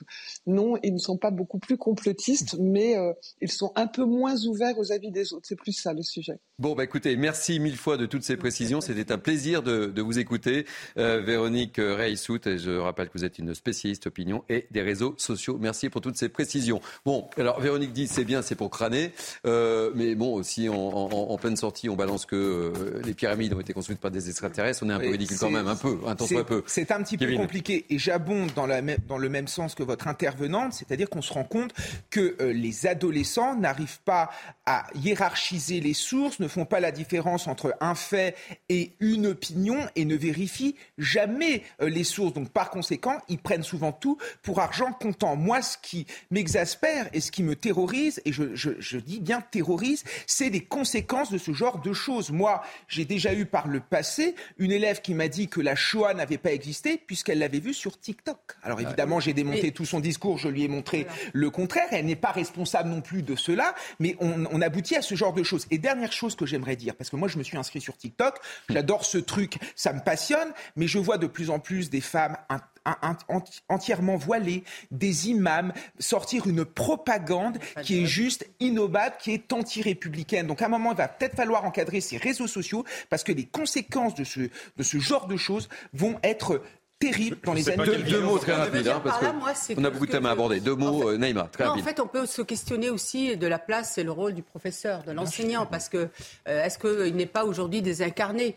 non, ils ne sont pas beaucoup plus complotistes, mais ils sont un peu moins ouverts aux avis des autres. C'est plus ça le sujet. Bon, bah écoutez, merci mille fois de toutes ces précisions. C'était un plaisir de, vous écouter. Euh, Véronique Reissout, et je rappelle que vous êtes une spécialiste opinion et des réseaux sociaux. Merci pour toutes ces précisions. Bon, alors Véronique dit c'est bien, c'est pour crâner. Euh, mais bon, aussi en, pleine sortie, on balance que euh, les pyramides ont été construites par des extraterrestres. On est un peu ridicule quand même, un peu, un temps soit peu. C'est un petit peu compliqué. Et j'abonde dans, dans le même sens que votre intervenante, c'est-à-dire qu'on se rend compte que les adolescents n'arrivent pas à hiérarchiser les sources, ne font pas la différence entre un fait et une opinion et ne vérifient jamais euh, les sources. Donc par conséquent, ils prennent souvent tout pour argent comptant. Moi, ce qui m'exaspère et ce qui me terrorise, et je, dis bien terrorise, c'est les conséquences de ce genre de choses. Moi, j'ai déjà eu par le passé une élève qui m'a dit que la Shoah n'avait pas existé puisqu'elle l'avait vue sur TikTok. Alors évidemment, j'ai démonté tout son discours, je lui ai montré le contraire. Elle n'est pas responsable non plus de cela, mais on, on aboutit à ce genre de choses. Et dernière chose que j'aimerais dire, parce que moi je me suis inscrit sur TikTok, j'adore ce truc ça me passionne, mais je vois de plus en plus des femmes entièrement voilées, des imams sortir une propagande qui est juste innovable, qui est anti-républicaine. Donc à un moment, il va peut-être falloir encadrer ces réseaux sociaux parce que les conséquences de ce, de ce genre de choses vont être terribles dans les années. Deux, deux mots très rapides, hein, parce qu'on a beaucoup de thèmes à aborder. Deux mots, euh, Neymar, très En fait, on peut se questionner aussi de la place et le rôle du professeur, de l'enseignant, parce que euh, est-ce qu'il n'est pas aujourd'hui désincarné?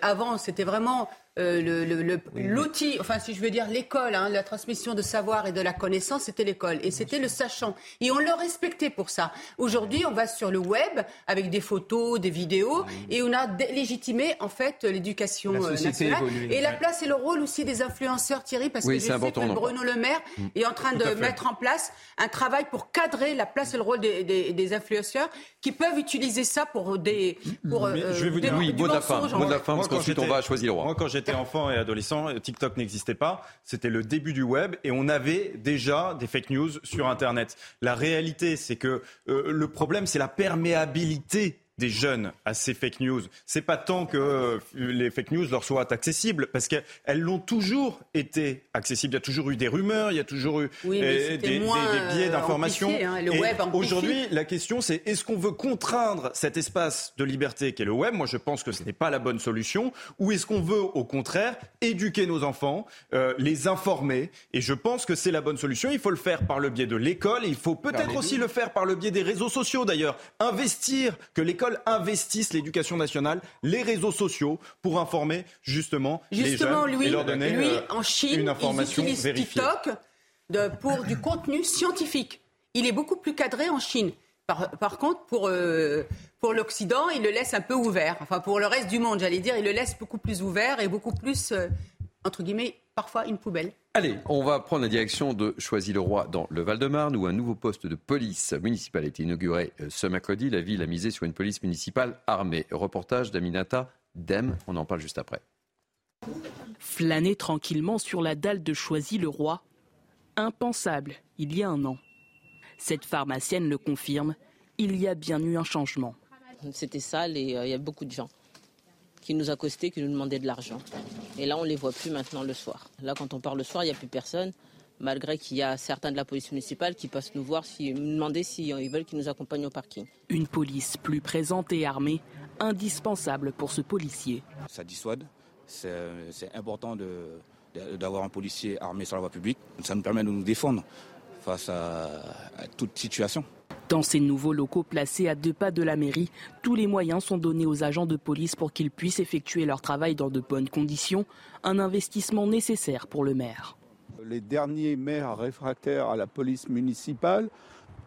Avant, c'était vraiment euh, l'outil, enfin si je veux dire l'école, hein, la transmission de savoir et de la connaissance, c'était l'école. Et c'était le sachant. Et on le respectait pour ça. Aujourd'hui, on va sur le web avec des photos, des vidéos, et on a légitimé en fait l'éducation euh, nationale. et la place et le rôle aussi des influenceurs, Thierry, parce que je sais que Bruno Le Maire est en train de mettre en place un travail pour cadrer la place et le rôle des, des, influenceurs qui peuvent utiliser ça pour des... Pour, je vais vous dire, oui, mot de la fin, mot de la fin parce qu'ensuite on va choisir le roi j'étais enfant et adolescent, TikTok n'existait pas. C'était le début du web et on avait déjà des fake news sur Internet. La réalité, c'est que euh, le problème, c'est la perméabilité des jeunes à ces fake news. C'est pas tant que euh, les fake news leur soient accessibles, parce qu'elles l'ont toujours été accessibles. Il y a toujours eu des rumeurs, il y a toujours eu euh, des, des, biais d'information. Hein, aujourd'hui, la question, c'est est-ce qu'on veut contraindre cet espace de liberté qu'est le web? Moi, je pense que ce n'est pas la bonne solution. Ou est-ce qu'on veut, au contraire, éduquer nos enfants, euh, les informer? Et je pense que c'est la bonne solution. Il faut le faire par le biais de l'école. Il faut peut-être aussi le faire par le biais des réseaux sociaux, d'ailleurs. Investir que l'école écoles investissent l'éducation nationale, les réseaux sociaux, pour informer justement, Justement, les jeunes lui, et leur donner lui euh, en Chine, une information ils vérifiée. TikTok de- pour du contenu scientifique. Il est beaucoup plus cadré en Chine. Par, par contre, pour, euh, pour l'Occident, il le laisse un peu ouvert. Enfin, pour le reste du monde, j'allais dire, il le laisse beaucoup plus ouvert et beaucoup plus, euh, entre guillemets, parfois une poubelle. Allez, on va prendre la direction de Choisy-le-Roi dans le Val-de-Marne où un nouveau poste de police municipale a été inauguré euh, ce mercredi. La ville a misé sur une police municipale armée. Reportage d'Aminata Dem, on en parle juste après. Flâner tranquillement sur la dalle de Choisy-le-Roi, impensable il y a un an. Cette pharmacienne le confirme, il y a bien eu un changement. C'était sale et euh, il y a beaucoup de gens qui nous accostaient, qui nous demandaient de l'argent. Et là, on ne les voit plus maintenant le soir. Là, quand on part le soir, il n'y a plus personne, malgré qu'il y a certains de la police municipale qui passent nous voir, si, nous demander s'ils veulent qu'ils nous accompagnent au parking. Une police plus présente et armée, indispensable pour ce policier. ça dissuade. C'est c'est important de- de- d'avoir un policier armé sur la voie publique. Ça nous permet de nous défendre face à, à toute situation. Dans ces nouveaux locaux placés à deux pas de la mairie, tous les moyens sont donnés aux agents de police pour qu'ils puissent effectuer leur travail dans de bonnes conditions, un investissement nécessaire pour le maire. Les derniers maires réfractaires à la police municipale,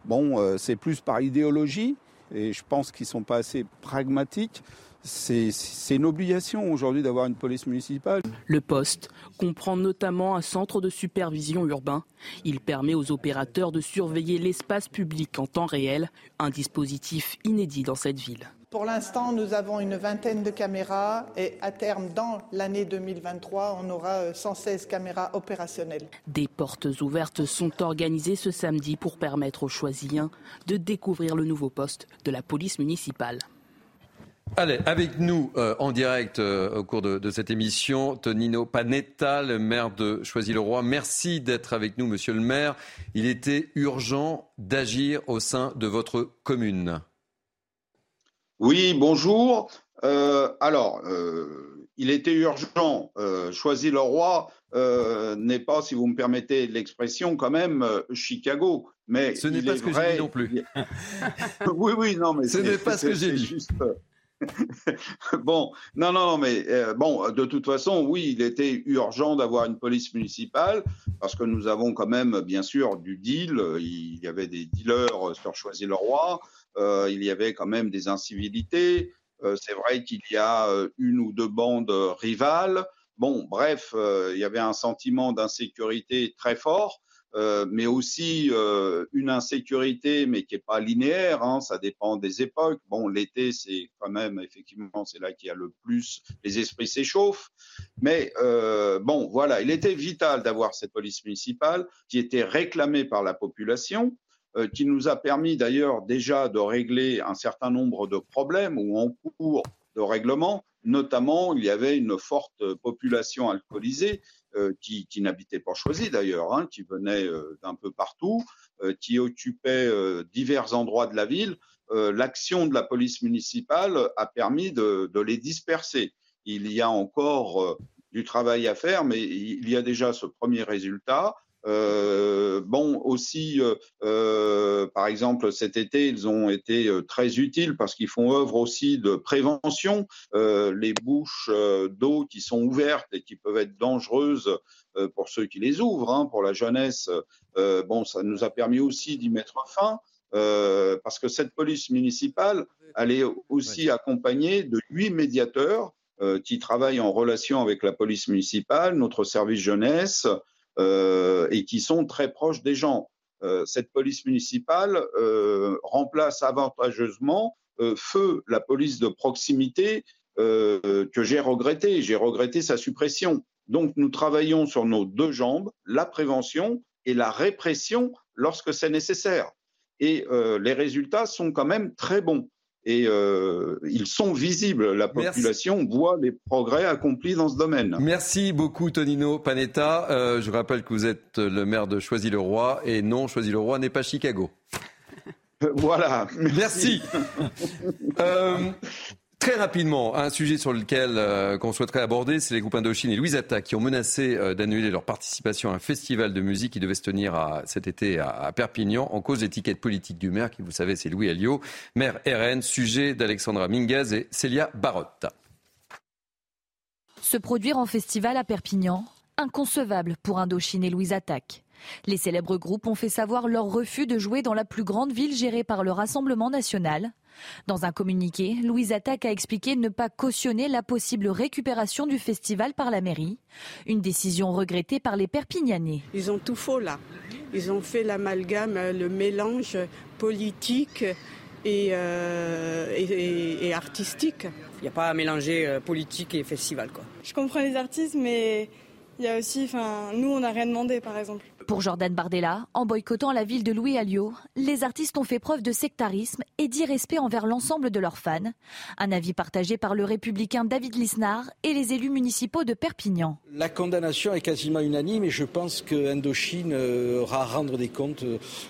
bon, euh, c'est plus par idéologie, et je pense qu'ils ne sont pas assez pragmatiques. C'est c'est une obligation aujourd'hui d'avoir une police municipale. Le poste comprend notamment un centre de supervision urbain. Il permet aux opérateurs de surveiller l'espace public en temps réel, un dispositif inédit dans cette ville. Pour l'instant, nous avons une vingtaine de caméras et à terme, dans l'année 2023, on aura euh, 116 caméras opérationnelles. Des portes ouvertes sont organisées ce samedi pour permettre aux choisiens de découvrir le nouveau poste de la police municipale. Allez, avec nous euh, en direct euh, au cours de, de cette émission, Tonino Panetta, le maire de Choisy-le-Roi. Merci d'être avec nous, monsieur le maire. Il était urgent d'agir au sein de votre commune. Oui, bonjour. Euh, alors, il était urgent. Choisy le roi euh, n'est pas, si vous me permettez l'expression, quand même Chicago. Mais Ce n'est pas ce que j'ai vrai- dit non plus. oui, oui, non, mais Ce c'est- n'est pas ce que c'est- j'ai c'est dit. juste, bon, non, non, non, mais euh, bon, de toute façon, oui, il était urgent d'avoir une police municipale parce que nous avons quand même, bien sûr, du deal. Il y avait des dealers sur Choisy-le-Roi. Euh, il y avait quand même des incivilités. Euh, c'est vrai qu'il y a une ou deux bandes rivales. Bon, bref, il y avait un sentiment d'insécurité très fort. Euh, mais aussi euh, une insécurité, mais qui n'est pas linéaire. Hein, ça dépend des époques. Bon, l'été, c'est quand même effectivement, c'est là qu'il y a le plus, les esprits s'échauffent. Mais euh, bon, voilà, il était vital d'avoir cette police municipale qui était réclamée par la population, qui nous a permis d'ailleurs déjà de régler un certain nombre de problèmes ou en cours de règlement. Notamment, il y avait une forte population alcoolisée qui, qui n'habitait pas Choisy d'ailleurs, hein, qui venait euh, d'un peu partout, euh, qui occupait euh, divers endroits de la ville. Euh, L'action de la police municipale a permis de, les disperser. Il y a encore euh, du travail à faire, mais il y a déjà ce premier résultat. Euh, bon, aussi, euh, euh, par exemple, cet été, ils ont été euh, très utiles parce qu'ils font œuvre aussi de prévention. Euh, les bouches d'eau qui sont ouvertes et qui peuvent être dangereuses pour ceux qui les ouvrent, hein, pour la jeunesse, euh, bon, ça nous a permis aussi d'y mettre fin. euh, parce que cette police municipale, elle est aussi accompagnée de huit médiateurs euh, qui travaillent en relation avec la police municipale, notre service jeunesse, et qui sont très proches des gens. Euh, cette police municipale euh, remplace avantageusement euh, feu la police de proximité euh, que j'ai regretté. J'ai regretté sa suppression. Donc nous travaillons sur nos deux jambes, la prévention et la répression lorsque c'est nécessaire. Et euh, les résultats sont quand même très bons. Et euh, ils sont visibles. La Merci. population voit les progrès accomplis dans ce domaine. Merci beaucoup Tonino Panetta. Euh, je rappelle que vous êtes le maire de Choisy-le-Roi et non, Choisy-le-Roi n'est pas Chicago. Voilà. Merci. Euh, Très rapidement, un sujet sur lequel euh, qu'on souhaiterait aborder, c'est les groupes Indochine et Louise Attaque qui ont menacé euh, d'annuler leur participation à un festival de musique qui devait se tenir cet été à, Perpignan en cause d'étiquette politique du maire, qui vous savez c'est Louis Alliot, maire RN, sujet d'Alexandra Minguez et Célia Barotte. Se produire en festival à Perpignan, inconcevable pour Indochine et Louise Attaque. Les célèbres groupes ont fait savoir leur refus de jouer dans la plus grande ville gérée par le Rassemblement national. Dans un communiqué, Louise Attaque a expliqué ne pas cautionner la possible récupération du festival par la mairie, une décision regrettée par les Perpignanais. Ils ont tout faux là. Ils ont fait l'amalgame, le mélange politique et, euh, artistique. Il n'y a pas à mélanger euh, politique et festival. Quoi. Je comprends les artistes, mais il y a aussi, enfin, nous, on n'a rien demandé, par exemple. Pour Jordan Bardella, en boycottant la ville de Louis Alliot, les artistes ont fait preuve de sectarisme et d'irrespect envers l'ensemble de leurs fans. Un avis partagé par le républicain David Lisnard et les élus municipaux de Perpignan. La condamnation est quasiment unanime et je pense que Indochine euh, aura à rendre des comptes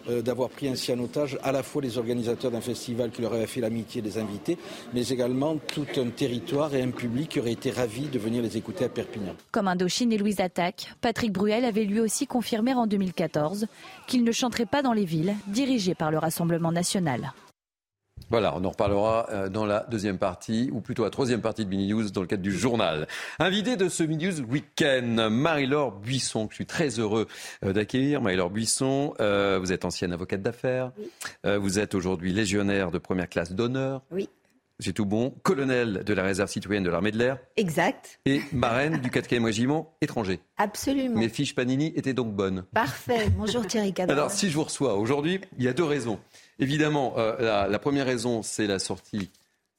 euh, d'avoir pris ainsi en otage à la fois les organisateurs d'un festival qui leur avait fait l'amitié des invités, mais également tout un territoire et un public qui aurait été ravi de venir les écouter à Perpignan. Comme Indochine et Louise Attaque, Patrick Bruel avait lui aussi confirmé en 2014 qu'il ne chanterait pas dans les villes dirigées par le Rassemblement national. Voilà, on en reparlera euh, dans la deuxième partie, ou plutôt la troisième partie de Mini News dans le cadre du journal. Invité de ce Mini News Week-end, Marie-Laure Buisson, que je suis très heureux euh, d'accueillir. Marie-Laure Buisson, euh, vous êtes ancienne avocate d'affaires. vous êtes aujourd'hui légionnaire de première classe d'honneur. Oui. C'est tout bon. Colonel de la réserve citoyenne de l'armée de l'air. Exact. Et marraine du 4e régiment étranger. Absolument. Mes fiches Panini étaient donc bonnes. Parfait. Bonjour Thierry Cadre. Alors, si je vous reçois aujourd'hui, il y a deux raisons. Évidemment, euh, la, première raison, c'est la sortie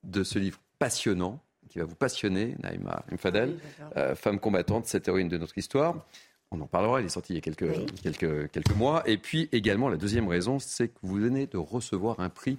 de ce livre passionnant, qui va vous passionner, Naïma Mfadel, euh, femme combattante, cette héroïne de notre histoire. On en parlera, il est sorti il y a quelques, quelques, quelques mois. Et puis également, la deuxième raison, c'est que vous venez de recevoir un prix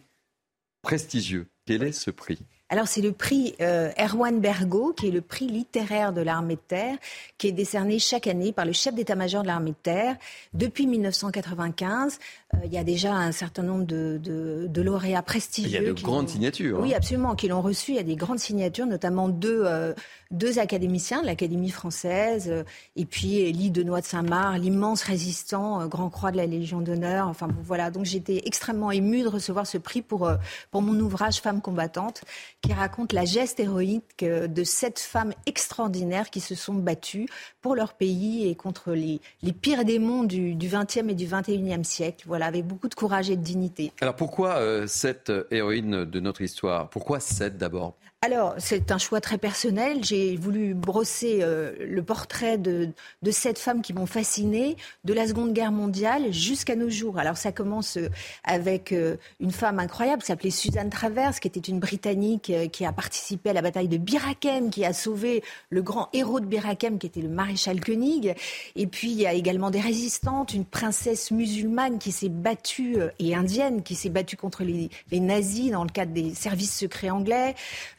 prestigieux. Quel est ce prix? Alors c'est le prix euh, Erwan Bergo, qui est le prix littéraire de l'armée de terre, qui est décerné chaque année par le chef d'état-major de l'armée de terre. Depuis 1995, euh, il y a déjà un certain nombre de, de, lauréats prestigieux. Il y a de grandes signatures. Oui, hein. absolument, qui l'ont reçu. Il y a des grandes signatures, notamment deux, euh, deux académiciens de l'Académie française, et puis Élie Denoy de Saint-Marc, l'immense résistant, Grand Croix de la Légion d'honneur. Enfin voilà, donc j'étais extrêmement émue de recevoir ce prix pour, pour mon ouvrage Femmes combattantes qui raconte la geste héroïque de sept femmes extraordinaires qui se sont battues pour leur pays et contre les, les pires démons du, du 20e et du 21e siècle, voilà, avec beaucoup de courage et de dignité. Alors pourquoi euh, cette héroïne de notre histoire? Pourquoi sept d'abord? Alors, c'est un choix très personnel. J'ai voulu brosser euh, le portrait de, de cette femme qui m'ont fascinée de la Seconde Guerre mondiale jusqu'à nos jours. Alors, ça commence euh, avec euh, une femme incroyable qui s'appelait Suzanne Travers, qui était une Britannique qui a participé à la bataille de Birakem, qui a sauvé le grand héros de Birakem, qui était le maréchal Koenig. Et puis, il y a également des résistantes, une princesse musulmane qui s'est battue, et indienne, qui s'est battue contre les, les nazis dans le cadre des services secrets anglais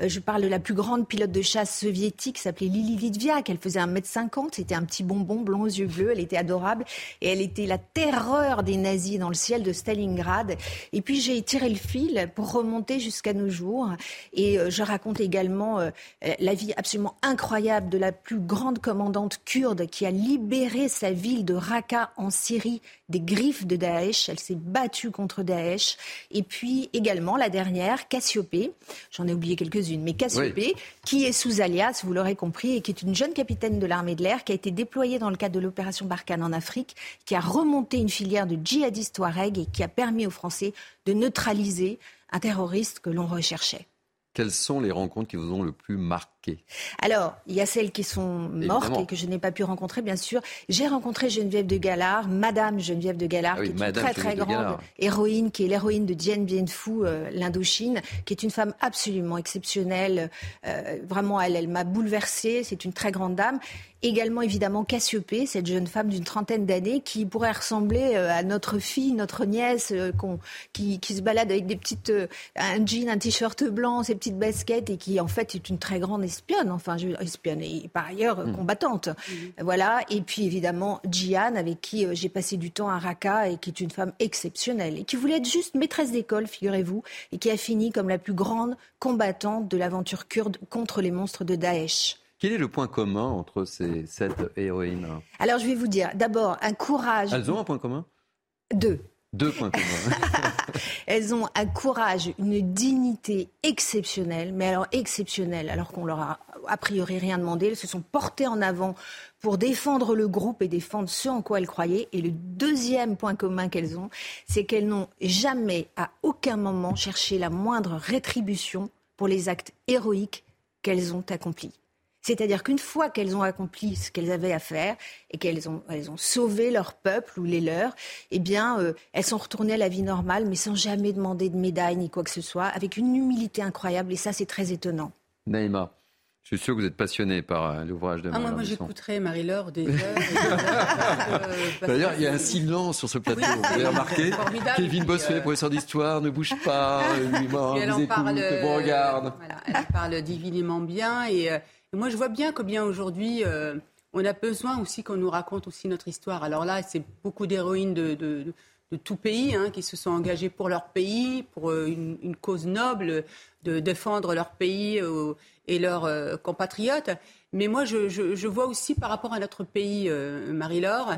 je parle de la plus grande pilote de chasse soviétique, s'appelait Lili Litviak. Elle faisait 1m50, c'était un petit bonbon blond aux yeux bleus, elle était adorable et elle était la terreur des nazis dans le ciel de Stalingrad. Et puis j'ai tiré le fil pour remonter jusqu'à nos jours et euh, je raconte également euh, la vie absolument incroyable de la plus grande commandante kurde qui a libéré sa ville de Raqqa en Syrie des griffes de Daesh. Elle s'est battue contre Daesh. Et puis également la dernière, Cassiopée. J'en ai oublié quelques-unes, mais Cassiopée, qui est sous alias, vous l'aurez compris, et qui est une jeune capitaine de l'armée de l'air qui a été déployée dans le cadre de l'opération Barkhane en Afrique, qui a remonté une filière de djihadistes Touareg et qui a permis aux Français de neutraliser un terroriste que l'on recherchait. Quelles sont les rencontres qui vous ont le plus marqué? Alors, il y a celles qui sont mortes et que je n'ai pas pu rencontrer, bien sûr. J'ai rencontré Geneviève de Galard, Madame Geneviève de Galard, ah qui est une très très grande héroïne, qui est l'héroïne de Dien Bien Phu, euh, l'Indochine, qui est une femme absolument exceptionnelle. Euh, vraiment, elle, elle m'a bouleversée. C'est une très grande dame. Également, évidemment, Cassiopée, cette jeune femme d'une trentaine d'années qui pourrait ressembler euh, à notre fille, notre nièce, euh, qui, se balade avec des petites, un jean, un t-shirt blanc, ses petites baskets et qui, en fait, est une très grande espionne, enfin, je, espionne et par ailleurs mm. combattante. Voilà. Et puis évidemment, Jian, avec qui euh, j'ai passé du temps à Raqqa et qui est une femme exceptionnelle et qui voulait être juste maîtresse d'école, figurez-vous, et qui a fini comme la plus grande combattante de l'aventure kurde contre les monstres de Daesh. Quel est le point commun entre ces sept héroïnes? Alors je vais vous dire, d'abord, un courage. Elles ont un point commun? Deux. Deux points communs. Elles ont un courage, une dignité exceptionnelle, mais alors exceptionnelle, alors qu'on leur a a priori rien demandé. Elles se sont portées en avant pour défendre le groupe et défendre ce en quoi elles croyaient. Et le deuxième point commun qu'elles ont, c'est qu'elles n'ont jamais, à aucun moment, cherché la moindre rétribution pour les actes héroïques qu'elles ont accomplis. C'est-à-dire qu'une fois qu'elles ont accompli ce qu'elles avaient à faire et qu'elles ont, elles ont sauvé leur peuple ou les leurs, eh bien, euh, elles sont retournées à la vie normale, mais sans jamais demander de médaille ni quoi que ce soit, avec une humilité incroyable. Et ça, c'est très étonnant. Naïma. Je suis sûr que vous êtes passionné par euh, l'ouvrage de ah, Moi, moi j'écouterai Marie-Laure des heures. Euh, D'ailleurs, il y a un silence sur ce plateau. vous avez remarqué Kevin Bossuet, professeur d'histoire, ne bouge pas, il, vous écoute, parle, vous regarde. Voilà, elle parle divinement bien et moi, je vois bien combien aujourd'hui, euh, on a besoin aussi qu'on nous raconte aussi notre histoire. Alors là, c'est beaucoup d'héroïnes de, de, tout pays hein, qui se sont engagées pour leur pays, pour euh, une, cause noble, de défendre leur pays euh, et leurs compatriotes. Mais moi, je, vois aussi par rapport à notre pays, Marie-Laure,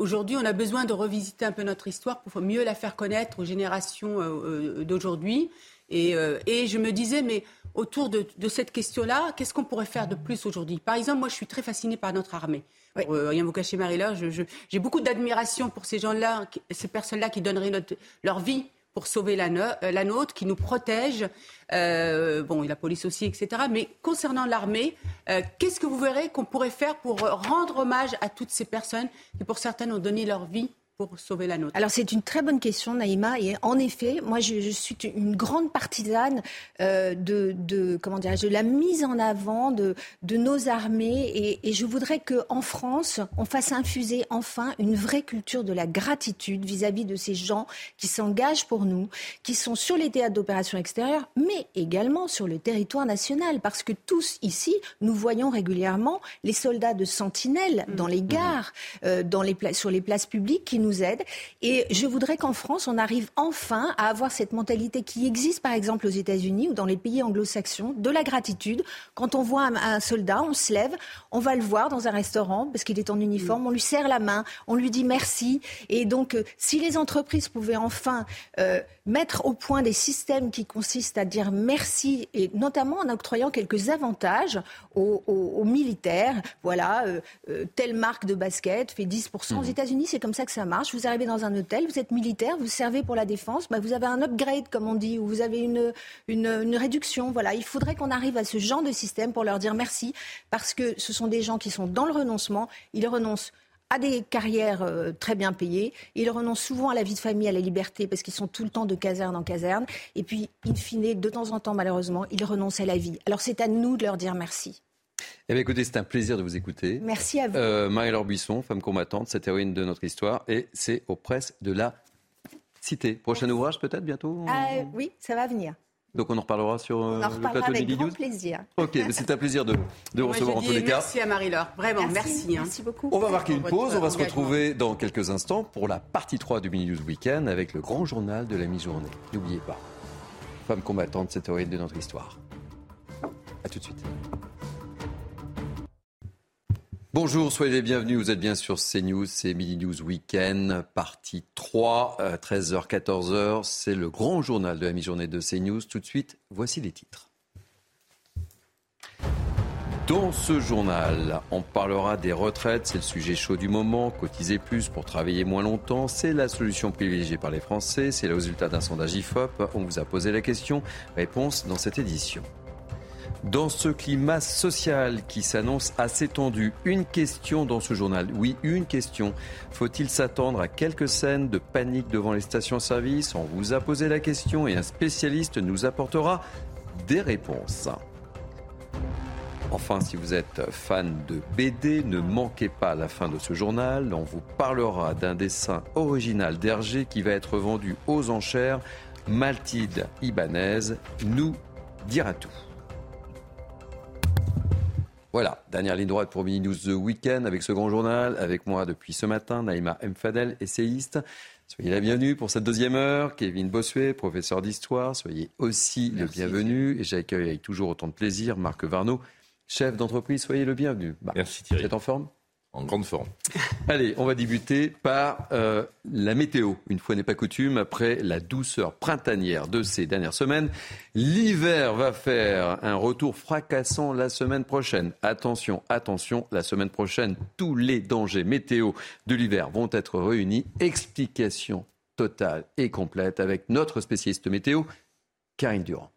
aujourd'hui, on a besoin de revisiter un peu notre histoire pour mieux la faire connaître aux générations d'aujourd'hui. Et, et, je me disais, mais autour de, cette question-là. Qu'est-ce qu'on pourrait faire de plus aujourd'hui? Par exemple, moi, je suis très fascinée par notre armée. Euh, rien vous cacher, Marie-Laure, j'ai beaucoup d'admiration pour ces gens-là, ces personnes-là qui donneraient leur vie pour sauver la, euh, nôtre, qui nous protègent. Euh, bon, et la police aussi, etc. Mais concernant l'armée, qu'est-ce que vous verrez qu'on pourrait faire pour rendre hommage à toutes ces personnes qui, pour certaines, ont donné leur vie pour sauver la nôtre Alors c'est une très bonne question, Naïma. Et en effet, moi je, suis une grande partisane euh, de, de, comment de la mise en avant de, de nos armées. Et, et je voudrais qu'en France, on fasse infuser enfin une vraie culture de la gratitude vis-à-vis de ces gens qui s'engagent pour nous, qui sont sur les théâtres d'opérations extérieures, mais également sur le territoire national. Parce que tous ici, nous voyons régulièrement les soldats de sentinelle dans les mmh. gares, euh, dans les, sur les places publiques qui nous aide. Et je voudrais qu'en France, on arrive enfin à avoir cette mentalité qui existe, par exemple, aux États-Unis ou dans les pays anglo-saxons, de la gratitude. Quand on voit un, soldat, on se lève, on va le voir dans un restaurant parce qu'il est en uniforme, on lui serre la main, on lui dit merci. Et donc, euh, si les entreprises pouvaient enfin euh, mettre au point des systèmes qui consistent à dire merci, et notamment en octroyant quelques avantages aux, militaires, voilà, euh, telle marque de basket fait 10%. Aux mmh. États-Unis, c'est comme ça que ça marche. Vous arrivez dans un hôtel, vous êtes militaire, vous servez pour la défense, bah, vous avez un upgrade, comme on dit, ou vous avez une, réduction. Il faudrait qu'on arrive à ce genre de système pour leur dire merci, parce que ce sont des gens qui sont dans le renoncement. Ils renoncent à des carrières euh, très bien payées. Ils renoncent souvent à la vie de famille, à la liberté, parce qu'ils sont tout le temps de caserne en caserne. Et puis, in fine, de temps en temps, malheureusement, ils renoncent à la vie. Alors c'est à nous de leur dire merci. Eh bien, écoutez, c'est un plaisir de vous écouter. Merci à vous. Euh, Marie-Laure Buisson, femme combattante, cette héroïne de notre histoire, et c'est aux presses de la Cité. Prochain ouvrage peut-être bientôt euh, Oui, ça va venir. Donc on en reparlera sur euh, le plateau avec de grand plaisir. Ok, c'est un plaisir de, de recevoir en tous les cas. Merci à Marie-Laure, vraiment, merci. Hein. Merci, beaucoup. On va marquer une pause, on va se retrouver dans quelques instants pour la partie 3 du Mini News Weekend avec le grand journal de la mi-journée. N'oubliez pas, femme combattante, cette héroïne de notre histoire. A tout de suite. Bonjour, soyez les bienvenus. Vous êtes bien sur CNews, c'est Mini News Weekend, partie 3, 13h, euh, 14h. C'est le grand journal de la mi-journée de CNews. Tout de suite, voici les titres. Dans ce journal, on parlera des retraites, c'est le sujet chaud du moment. Cotiser plus pour travailler moins longtemps, c'est la solution privilégiée par les Français. C'est le résultat d'un sondage IFOP. On vous a posé la question. Réponse dans cette édition. Dans ce climat social qui s'annonce assez tendu, une question dans ce journal. Oui, une question. Faut-il s'attendre à quelques scènes de panique devant les stations-service? On vous a posé la question et un spécialiste nous apportera des réponses. Enfin, si vous êtes fan de BD, ne manquez pas la fin de ce journal. On vous parlera d'un dessin original d'Hergé qui va être vendu aux enchères. Maltide Ibanez nous dira tout. Voilà, dernière ligne droite pour Mini News The Weekend avec ce grand journal. Avec moi depuis ce matin, Naïma Mfadel, essayiste. Soyez la bienvenue pour cette deuxième heure. Kevin Bossuet, professeur d'histoire. Soyez aussi le bienvenu. Et j'accueille avec toujours autant de plaisir Marc Varno, chef d'entreprise. Soyez le bienvenu. Merci Thierry. Vous êtes en forme? En grande forme. Allez, on va débuter par euh, la météo. Une fois n'est pas coutume, après la douceur printanière de ces dernières semaines, l'hiver va faire un retour fracassant la semaine prochaine. Attention, attention, la semaine prochaine, tous les dangers météo de l'hiver vont être réunis. Explication totale et complète avec notre spécialiste météo, Karine Durand.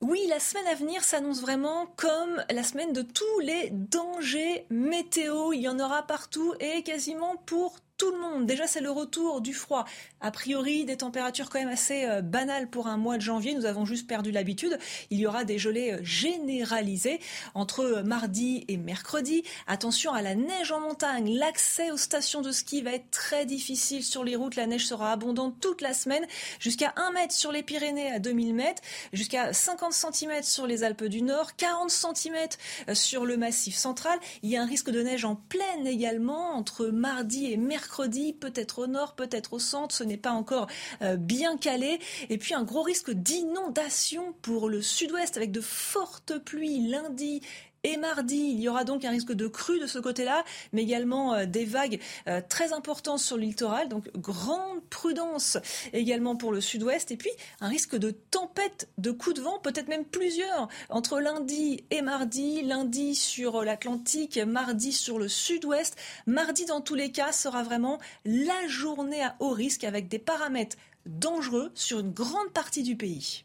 Oui, la semaine à venir s'annonce vraiment comme la semaine de tous les dangers météo. Il y en aura partout et quasiment pour tout le monde. Déjà, c'est le retour du froid. A priori, des températures quand même assez euh, banales pour un mois de janvier. Nous avons juste perdu l'habitude. Il y aura des gelées euh, généralisées entre euh, mardi et mercredi. Attention à la neige en montagne. L'accès aux stations de ski va être très difficile sur les routes. La neige sera abondante toute la semaine. Jusqu'à 1 mètre sur les Pyrénées à 2000 mètres. Jusqu'à 50 cm sur les Alpes du Nord. 40 cm sur le massif central. Il y a un risque de neige en pleine également entre mardi et mercredi mercredi, peut-être au nord, peut-être au centre, ce n'est pas encore euh, bien calé. Et puis un gros risque d'inondation pour le sud-ouest avec de fortes pluies lundi et mardi, il y aura donc un risque de crue de ce côté-là, mais également euh, des vagues euh, très importantes sur le littoral. Donc grande prudence également pour le sud-ouest. Et puis un risque de tempête, de coups de vent, peut-être même plusieurs, entre lundi et mardi. Lundi sur l'Atlantique, mardi sur le sud-ouest. Mardi, dans tous les cas, sera vraiment la journée à haut risque avec des paramètres dangereux sur une grande partie du pays.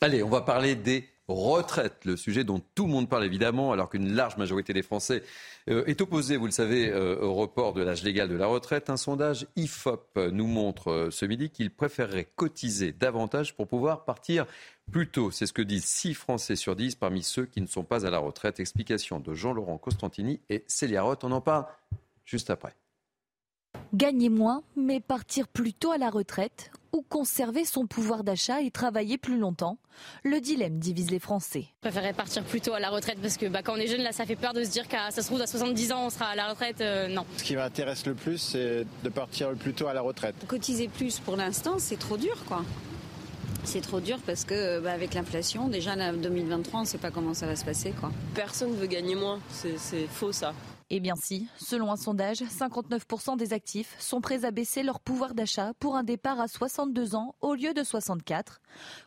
Allez, on va parler des retraite, le sujet dont tout le monde parle évidemment, alors qu'une large majorité des Français euh, est opposée, vous le savez, euh, au report de l'âge légal de la retraite. Un sondage IFOP nous montre euh, ce midi qu'il préférerait cotiser davantage pour pouvoir partir plus tôt. C'est ce que disent 6 Français sur 10 parmi ceux qui ne sont pas à la retraite. Explication de Jean-Laurent Costantini et Célia Roth. On en parle juste après. Gagner moins, mais partir plus tôt à la retraite ou conserver son pouvoir d'achat et travailler plus longtemps Le dilemme divise les Français. Je préférerais partir plus tôt à la retraite parce que bah, quand on est jeune, là, ça fait peur de se dire qu'à ça se trouve à 70 ans, on sera à la retraite. Euh, non. Ce qui m'intéresse le plus, c'est de partir plus tôt à la retraite. Cotiser plus pour l'instant, c'est trop dur, quoi. C'est trop dur parce que bah, avec l'inflation, déjà en 2023, on ne sait pas comment ça va se passer. Quoi. Personne ne veut gagner moins, c'est faux ça. Eh bien si, selon un sondage, 59% des actifs sont prêts à baisser leur pouvoir d'achat pour un départ à 62 ans au lieu de 64.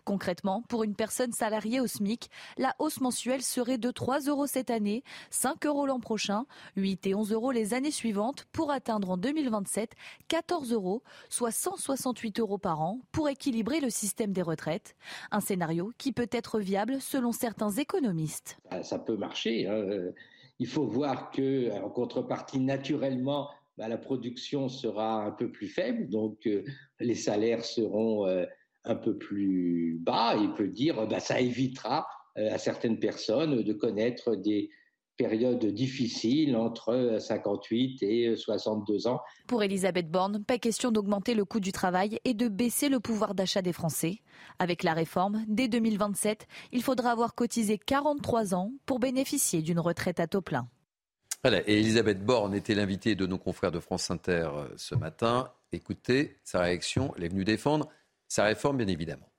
Concrètement, pour une personne salariée au SMIC, la hausse mensuelle serait de 3 euros cette année, 5 euros l'an prochain, 8 et 11 euros les années suivantes pour atteindre en 2027 14 euros, soit 168 euros par an pour équilibrer le système des retraites. Un scénario qui peut être viable selon certains économistes. Ça peut marcher. Hein il faut voir que, en contrepartie, naturellement, bah, la production sera un peu plus faible, donc euh, les salaires seront euh, un peu plus bas. Il peut dire, bah, ça évitera euh, à certaines personnes de connaître des période difficile entre 58 et 62 ans. Pour Elisabeth Borne, pas question d'augmenter le coût du travail et de baisser le pouvoir d'achat des Français. Avec la réforme, dès 2027, il faudra avoir cotisé 43 ans pour bénéficier d'une retraite à taux plein. Voilà, et Elisabeth Borne était l'invitée de nos confrères de France Inter euh, ce matin. Écoutez sa réaction, elle est venue défendre sa réforme, bien évidemment.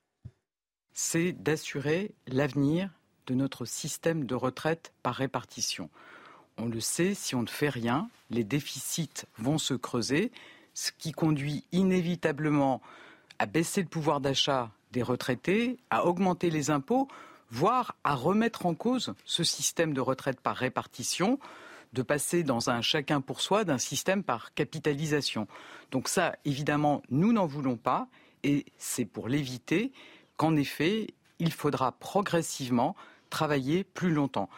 C'est d'assurer l'avenir de notre système de retraite par répartition. On le sait, si on ne fait rien, les déficits vont se creuser, ce qui conduit inévitablement à baisser le pouvoir d'achat des retraités, à augmenter les impôts, voire à remettre en cause ce système de retraite par répartition, de passer dans un chacun pour soi d'un système par capitalisation. Donc ça, évidemment, nous n'en voulons pas, et c'est pour l'éviter qu'en effet, il faudra progressivement travailler plus longtemps.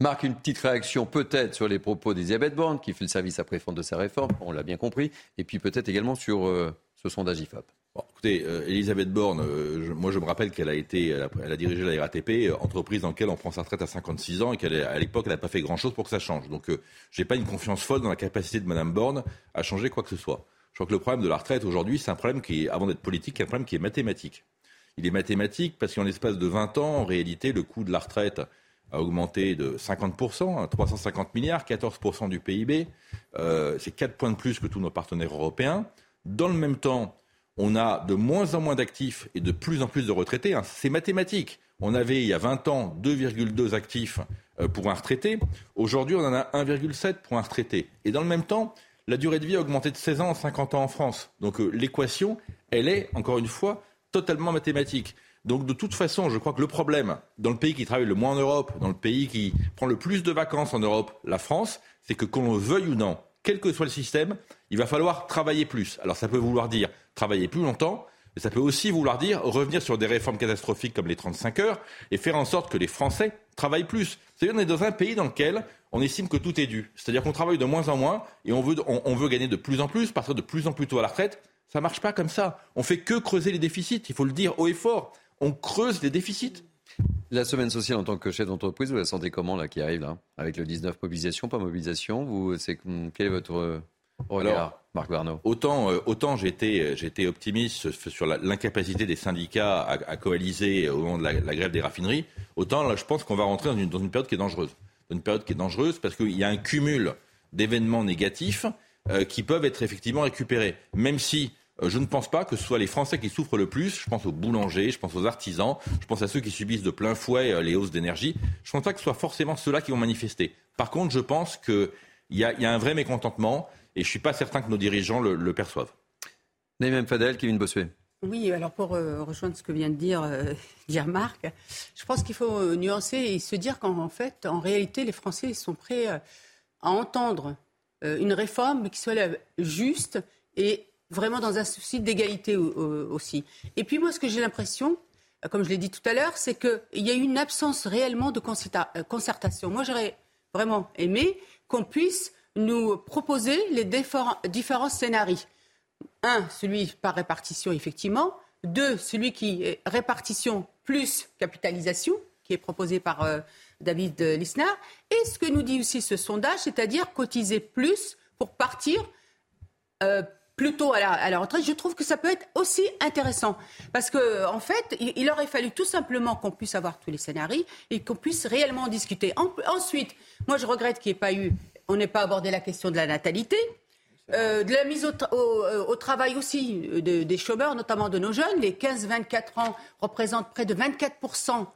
Marc, une petite réaction peut-être sur les propos d'Elisabeth Borne, qui fait le service après-fond de sa réforme, on l'a bien compris, et puis peut-être également sur euh, ce sondage IFOP. écoutez, euh, Elisabeth Borne, euh, moi je me rappelle qu'elle a été, elle a, dirigé la RATP, entreprise dans laquelle on prend sa retraite à 56 ans, et qu'à l'époque elle n'a pas fait grand-chose pour que ça change. Donc je n'ai pas une confiance folle dans la capacité de Mme Borne à changer quoi que ce soit. Je crois que le problème de la retraite aujourd'hui, c'est un problème qui, avant d'être politique, un problème qui est mathématique il est mathématique parce qu'en l'espace de 20 ans, en réalité, le coût de la retraite a augmenté de 50%, 350 hein, milliards, 14% du PIB. Euh, c'est 4 points de plus que tous nos partenaires européens. Dans le même temps, on a de moins en moins d'actifs et de plus en plus de retraités. Hein. C'est mathématique. On avait il y a 20 ans 2,2 actifs euh, pour un retraité. Aujourd'hui, on en a 1,7 pour un retraité. Et dans le même temps, la durée de vie a augmenté de 16 ans à 50 ans en France. Donc euh, l'équation, elle est, encore une fois, totalement mathématique. Donc de toute façon, je crois que le problème dans le pays qui travaille le moins en Europe, dans le pays qui prend le plus de vacances en Europe, la France, c'est que qu'on le veuille ou non, quel que soit le système, il va falloir travailler plus. Alors ça peut vouloir dire travailler plus longtemps, mais ça peut aussi vouloir dire revenir sur des réformes catastrophiques comme les 35 heures et faire en sorte que les Français travaillent plus. C'est-à-dire qu'on est dans un pays dans lequel on estime que tout est dû. C'est-à-dire qu'on travaille de moins en moins et on veut, on, veut gagner de plus en plus, partir de plus en plus tôt à la retraite. Ça marche pas comme ça. On fait que creuser les déficits. Il faut le dire haut et fort. On creuse les déficits. La semaine sociale en tant que chef d'entreprise, vous la sentez comment là qui arrive là Avec le 19 mobilisation, pas mobilisation vous, c'est, Quel est votre regard, Marc Barneau Autant, euh, autant j'étais, j'étais optimiste sur l'incapacité des syndicats à, coaliser au moment de la, grève des raffineries, autant là je pense qu'on va rentrer dans une, dans une période qui est dangereuse. Une période qui est dangereuse parce qu'il y a un cumul d'événements négatifs euh, qui peuvent être effectivement récupérés. Même si euh, je ne pense pas que ce soit les Français qui souffrent le plus. Je pense aux boulangers, je pense aux artisans, je pense à ceux qui subissent de plein fouet euh, les hausses d'énergie. Je ne pense pas que ce soit forcément ceux-là qui vont manifester. Par contre, je pense qu'il y, a, un vrai mécontentement et je ne suis pas certain que nos dirigeants le, perçoivent. Naïm Fadel, Kevin Bossuet. Oui, alors pour euh, rejoindre ce que vient de dire, dire Marc, je pense qu'il faut nuancer et se dire qu'en fait, en réalité, les Français sont prêts à entendre une réforme qui soit juste et vraiment dans un souci d'égalité aussi. Et puis moi, ce que j'ai l'impression, comme je l'ai dit tout à l'heure, c'est qu'il y a eu une absence réellement de euh, concertation. Moi, j'aurais vraiment aimé qu'on puisse nous proposer les différents scénarios. Un, celui par répartition, effectivement. Deux, celui qui est répartition plus capitalisation, qui est proposé par euh, David Lisnard. Et ce que nous dit aussi ce sondage, c'est-à-dire cotiser plus pour partir euh, plutôt à la, retraite, je trouve que ça peut être aussi intéressant. Parce que, en fait, il, aurait fallu tout simplement qu'on puisse avoir tous les scénarios et qu'on puisse réellement en discuter. ensuite, moi, je regrette qu'il n'y pas eu, on n'ait pas abordé la question de la natalité. Euh, de la mise au, euh, travail aussi euh, des chômeurs, notamment de nos jeunes. Les 15-24 ans représentent près de 24%,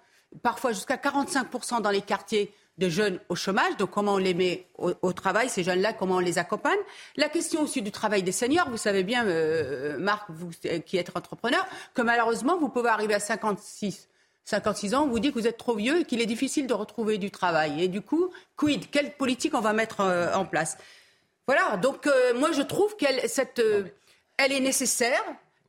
parfois jusqu'à 45% dans les quartiers de jeunes au chômage. Donc comment on les met au, travail, ces jeunes-là, comment on les accompagne? La question aussi du travail des seniors. Vous savez bien, euh, Marc, vous qui êtes entrepreneur, que malheureusement, vous pouvez arriver à 56. 56 ans, on vous dit que vous êtes trop vieux et qu'il est difficile de retrouver du travail. Et du coup, quid Quelle politique on va mettre euh, en place? Voilà, donc euh, moi je trouve qu'elle cette, elle est nécessaire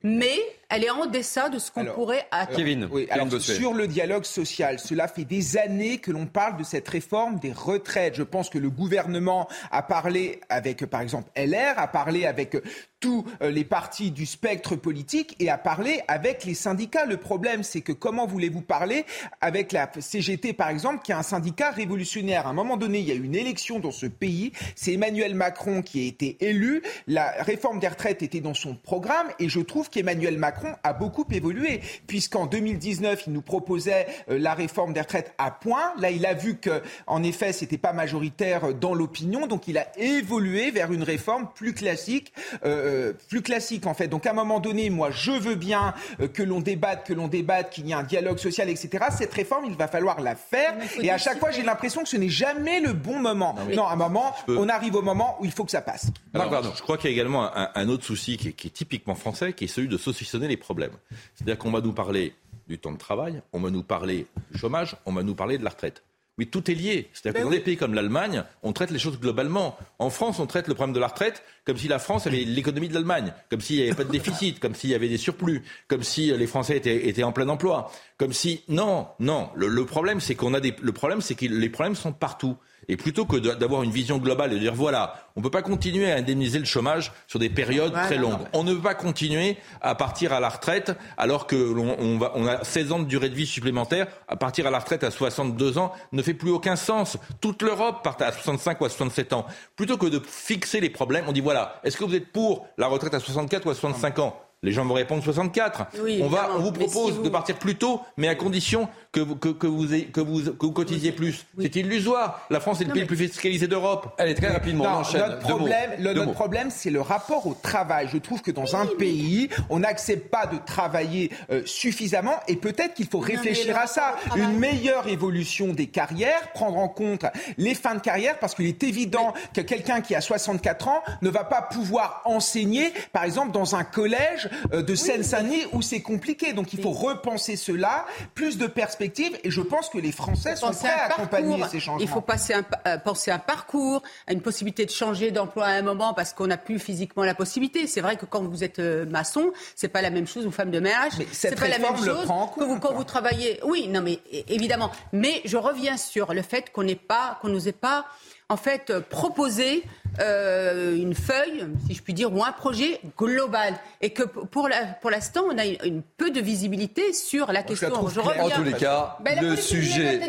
mais elle est en deçà de ce qu'on pourrait attendre. Kevin, oui, sur le dialogue social, cela fait des années que l'on parle de cette réforme des retraites. Je pense que le gouvernement a parlé avec, par exemple, LR, a parlé avec tous euh, les partis du spectre politique et à parler avec les syndicats. Le problème, c'est que comment voulez-vous parler avec la CGT, par exemple, qui est un syndicat révolutionnaire? À un moment donné, il y a eu une élection dans ce pays. C'est Emmanuel Macron qui a été élu. La réforme des retraites était dans son programme et je trouve qu'Emmanuel Macron a beaucoup évolué, puisqu'en 2019, il nous proposait euh, la réforme des retraites à point. Là, il a vu que, en effet, c'était pas majoritaire dans l'opinion, donc il a évolué vers une réforme plus classique. Euh, euh, plus classique en fait. Donc à un moment donné, moi je veux bien que l'on débatte, que l'on débatte, qu'il y ait un dialogue social, etc. Cette réforme, il va falloir la faire. Et à chaque fois, j'ai l'impression que ce n'est jamais le bon moment. Non, à un moment, on arrive au moment où il faut que ça passe. je crois qu'il y a également un, autre souci qui est, typiquement français, qui est celui de saucissonner les problèmes. C'est-à-dire qu'on va nous parler du temps de travail, on va nous parler du chômage, on va nous parler de la retraite. Mais tout est lié. C'est-à-dire que ben dans des pays comme l'Allemagne, on traite les choses globalement. En France, on traite le problème de la retraite comme si la France avait l'économie de l'Allemagne, comme s'il n'y avait pas de déficit, comme s'il y avait des surplus, comme si les Français étaient, en plein emploi, comme si non, non. Le, problème, c'est qu'on a des. Le problème, c'est que les problèmes sont partout. Et plutôt que d'avoir une vision globale et de dire voilà, on ne peut pas continuer à indemniser le chômage sur des périodes très longues. On ne peut pas continuer à partir à la retraite alors que on, va, on a 16 ans de durée de vie supplémentaire. À partir à la retraite à 62 ans ne fait plus aucun sens. Toute l'Europe part à 65 ou à 67 ans. Plutôt que de fixer les problèmes, on dit voilà, est-ce que vous êtes pour la retraite à 64 ou à 65 ans? Les gens vont répondre 64. Oui, on, va, on vous propose si vous- de partir plus tôt, mais à condition que vous, que, que vous, ayez- que vous, que vous cotisiez plus. C'est illusoire. La France est le Non, pays mais- le plus fiscalisé d'Europe. Allez, très rapidement, on Non, enchaîne. notre problème, le- notre problème, c'est le rapport au travail. Je trouve que dans un pays, on n'accepte pas de travailler euh, suffisamment et peut-être qu'il faut réfléchir à ça. Une meilleure évolution des carrières, prendre en compte les fins de carrière, parce qu'il est évident que quelqu'un qui a 64 ans ne va pas pouvoir enseigner, par exemple, dans un collège de Seine-Saint-Denis où c'est compliqué. Donc il faut repenser cela, plus de perspectives, et je pense que les Français sont prêts à accompagner parcours. ces changements. Il faut passer un, pa- euh, penser un parcours, à une possibilité de changer d'emploi à un moment parce qu'on n'a plus physiquement la possibilité. C'est vrai que quand vous êtes euh, maçon, c'est pas la même chose ou femme de ménage. C'est pas la même chose que vous, quand vous travaillez. Oui, non, mais évidemment. Mais je reviens sur le fait qu'on n'ait pas, qu'on nous ait pas en fait euh, proposé euh, une feuille, si je puis dire, ou un projet global, et que pour la- pour l'instant, on a une, une peu de visibilité sur la je la question. Je reviens. En tous les cas, Ben, le sujet.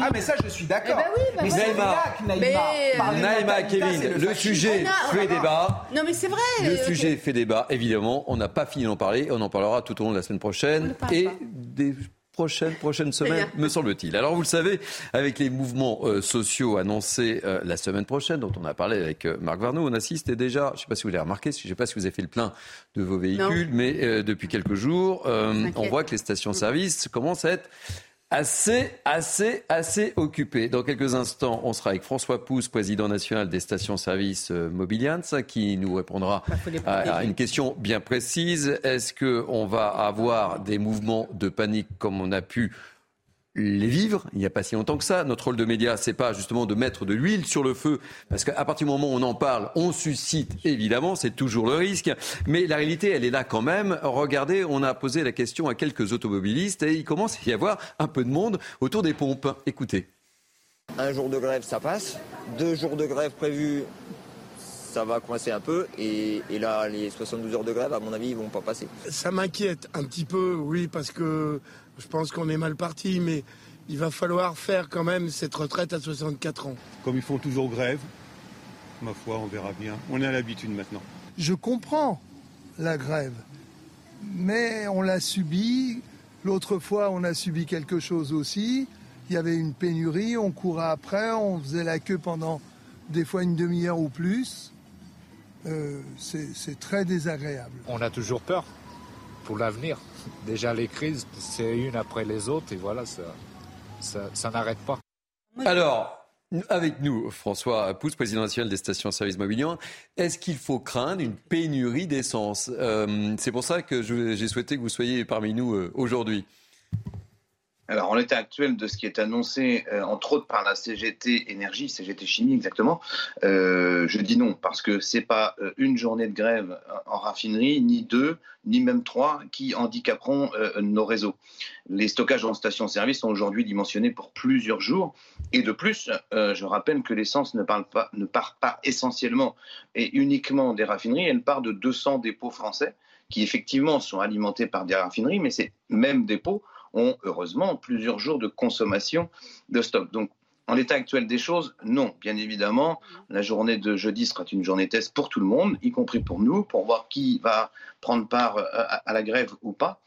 Ah, mais ça, je suis d'accord. Eh ben oui, ben mais Naïma. que Naïma Kevin, le sujet a- fait débat. Non, mais c'est vrai. Le euh, sujet fait débat, évidemment. On n'a pas fini d'en parler. On en parlera tout au long de la semaine prochaine parle et pas. des prochaines, prochaines semaines, me semble-t-il. Alors, vous le savez, avec les mouvements euh, sociaux annoncés euh, la semaine prochaine, dont on a parlé avec euh, Marc Varnaud, on assiste et déjà, je ne sais pas si vous l'avez remarqué, je ne sais pas si vous avez fait le plein de vos véhicules, mais euh, depuis quelques jours, euh, on voit que les stations-service commencent à être assez, assez, assez occupé. Dans quelques instants, on sera avec François Pousse, président national des stations-service euh, Mobilians, qui nous répondra à, une question bien précise. Est-ce qu'on va avoir des mouvements de panique comme on a pu les vivre il n'y a pas si longtemps que ça. Notre rôle de média, c'est pas justement de mettre de l'huile sur le feu, parce qu'à partir du moment où on en parle, on suscite évidemment, c'est toujours le risque. Mais la réalité, elle est là quand même. Regardez, on a posé la question à quelques automobilistes et il commence à y avoir un peu de monde autour des pompes. Écoutez. Un jour de grève, ça passe. Deux jours de grève prévus, ça va coincer un peu. Et, et là, les 72 heures de grève, à mon avis, ils vont pas passer. Ça m'inquiète un petit peu, oui, parce que je pense qu'on est mal parti, mais il va falloir faire quand même cette retraite à 64 ans. Comme ils font toujours grève, ma foi, on verra bien. On a l'habitude maintenant. Je comprends la grève, mais on l'a subi. L'autre fois, on a subi quelque chose aussi. Il y avait une pénurie, on courait après, on faisait la queue pendant des fois une demi-heure ou plus. Euh, c'est très désagréable. On a toujours peur pour l'avenir. Déjà les crises, c'est une après les autres et voilà, ça, ça, n'arrête pas. Alors, avec nous, François Pousse, président national des stations-service Mobilian, est-ce qu'il faut craindre une pénurie d'essence? Euh, C'est pour ça que j'ai souhaité que vous soyez parmi nous euh, aujourd'hui. Alors, en l'état actuel de ce qui est annoncé, euh, entre autres par la CGT Énergie, CGT Chimie exactement, euh, je dis non, parce que c'est pas euh, une journée de grève en raffinerie, ni deux, ni même trois, qui handicaperont nos réseaux. Les stockages en station-service sont aujourd'hui dimensionnés pour plusieurs jours. Et de plus, je rappelle que l'essence ne, ne part pas essentiellement et uniquement des raffineries, elle part de 200 dépôts français qui effectivement sont alimentés par des raffineries, mais ces mêmes dépôts ont heureusement plusieurs jours de consommation de stock. Donc, en l'état actuel des choses, non. Bien évidemment, la journée de jeudi sera une journée test pour tout le monde, y compris pour nous, pour voir qui va prendre part euh, à, la grève ou pas.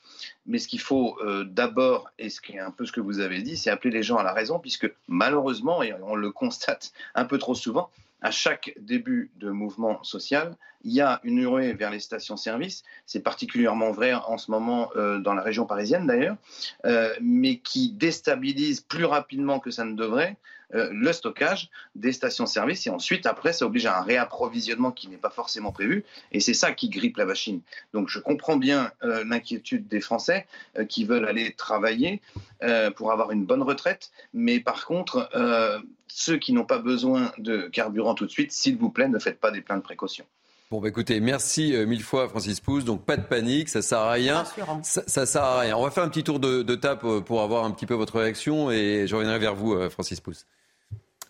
Mais ce qu'il faut euh, d'abord, et ce qui est un peu ce que vous avez dit, c'est appeler les gens à la raison, puisque malheureusement, et on le constate un peu trop souvent, à chaque début de mouvement social, il y a une ruée vers les stations-service. C'est particulièrement vrai en ce moment euh, dans la région parisienne d'ailleurs, euh, mais qui déstabilise plus rapidement que ça ne devrait euh, le stockage des stations-service. Et ensuite, après, ça oblige à un réapprovisionnement qui n'est pas forcément prévu. Et c'est ça qui grippe la machine. Donc je comprends bien l'inquiétude des Français qui veulent aller travailler pour avoir une bonne retraite. Mais par contre, ceux qui n'ont pas besoin de carburant tout de suite, s'il vous plaît, ne faites pas des pleins de précautions. Bon, bah écoutez, merci euh, mille fois, Francis Pousse. Donc, pas de panique, ça sert à rien. Rassurant. Ça, ça sert à rien. On va faire un petit tour de, de table euh, pour avoir un petit peu votre réaction et je reviendrai vers vous, euh, Francis Pousse.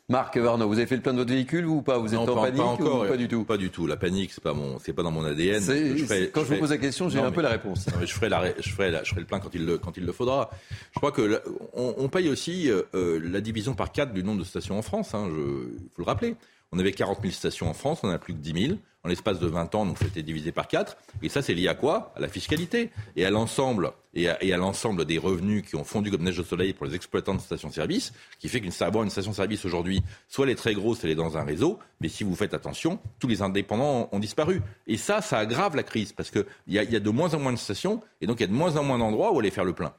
Marc Varno, vous avez fait le plein de votre véhicule vous ou pas? Vous êtes Non, en pas, panique pas encore. ou pas du tout? Pas du tout. La panique, c'est pas mon, c'est pas dans mon ADN. Je ferai- quand je vous ferai- pose la question, j'ai un peu la réponse. non, mais je ferai la, je ferai la- je ferai le plein quand il le, quand il le faudra. Je crois que la- on, on paye aussi euh, euh, la division par quatre du nombre de stations en France. Il faut le rappeler. On avait 40 000 stations en France, on en a plus que 10 000 en l'espace de 20 ans, donc été divisé par 4. Et ça, c'est lié à quoi? À la fiscalité et à l'ensemble et à, l'ensemble des revenus qui ont fondu comme neige au soleil pour les exploitants de stations-service, qui fait qu'une une station-service aujourd'hui, soit elle est très grosse, elle est dans un réseau, mais si vous faites attention, tous les indépendants ont, disparu. Et ça, ça aggrave la crise parce qu'il y, y a de moins en moins de stations et donc il y a de moins en moins d'endroits où aller faire le plein.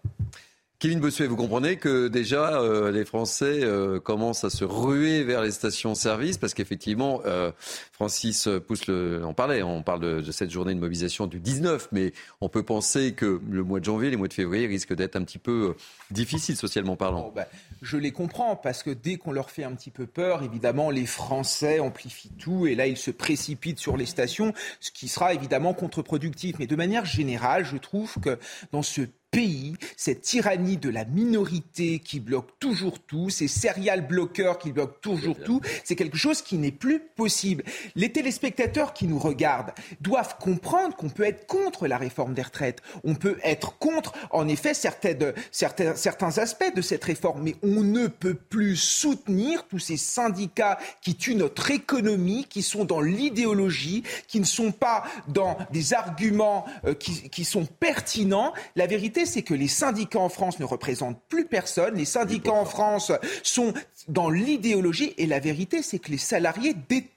Kevin Bossuet, vous comprenez que déjà euh, les Français euh, commencent à se ruer vers les stations-service parce qu'effectivement, euh, Francis pousse le, on parlait, on parle de, cette journée de mobilisation du 19, mais on peut penser que le mois de janvier, les mois de février risquent d'être un petit peu difficiles socialement parlant. Oh, bah, je les comprends parce que dès qu'on leur fait un petit peu peur, évidemment, les Français amplifient tout et là ils se précipitent sur les stations, ce qui sera évidemment contre-productif. Mais de manière générale, je trouve que dans ce pays, cette tyrannie de la minorité qui bloque toujours tout, ces serial bloqueurs qui bloquent toujours tout, c'est quelque chose qui n'est plus possible. Les téléspectateurs qui nous regardent doivent comprendre qu'on peut être contre la réforme des retraites. On peut être contre, en effet, certaines, certains, certains aspects de cette réforme, mais on ne peut plus soutenir tous ces syndicats qui tuent notre économie, qui sont dans l'idéologie, qui ne sont pas dans des arguments euh, qui, qui sont pertinents. La vérité, c'est que les syndicats en France ne représentent plus personne. Les syndicats en France sont dans l'idéologie et la vérité, c'est que les salariés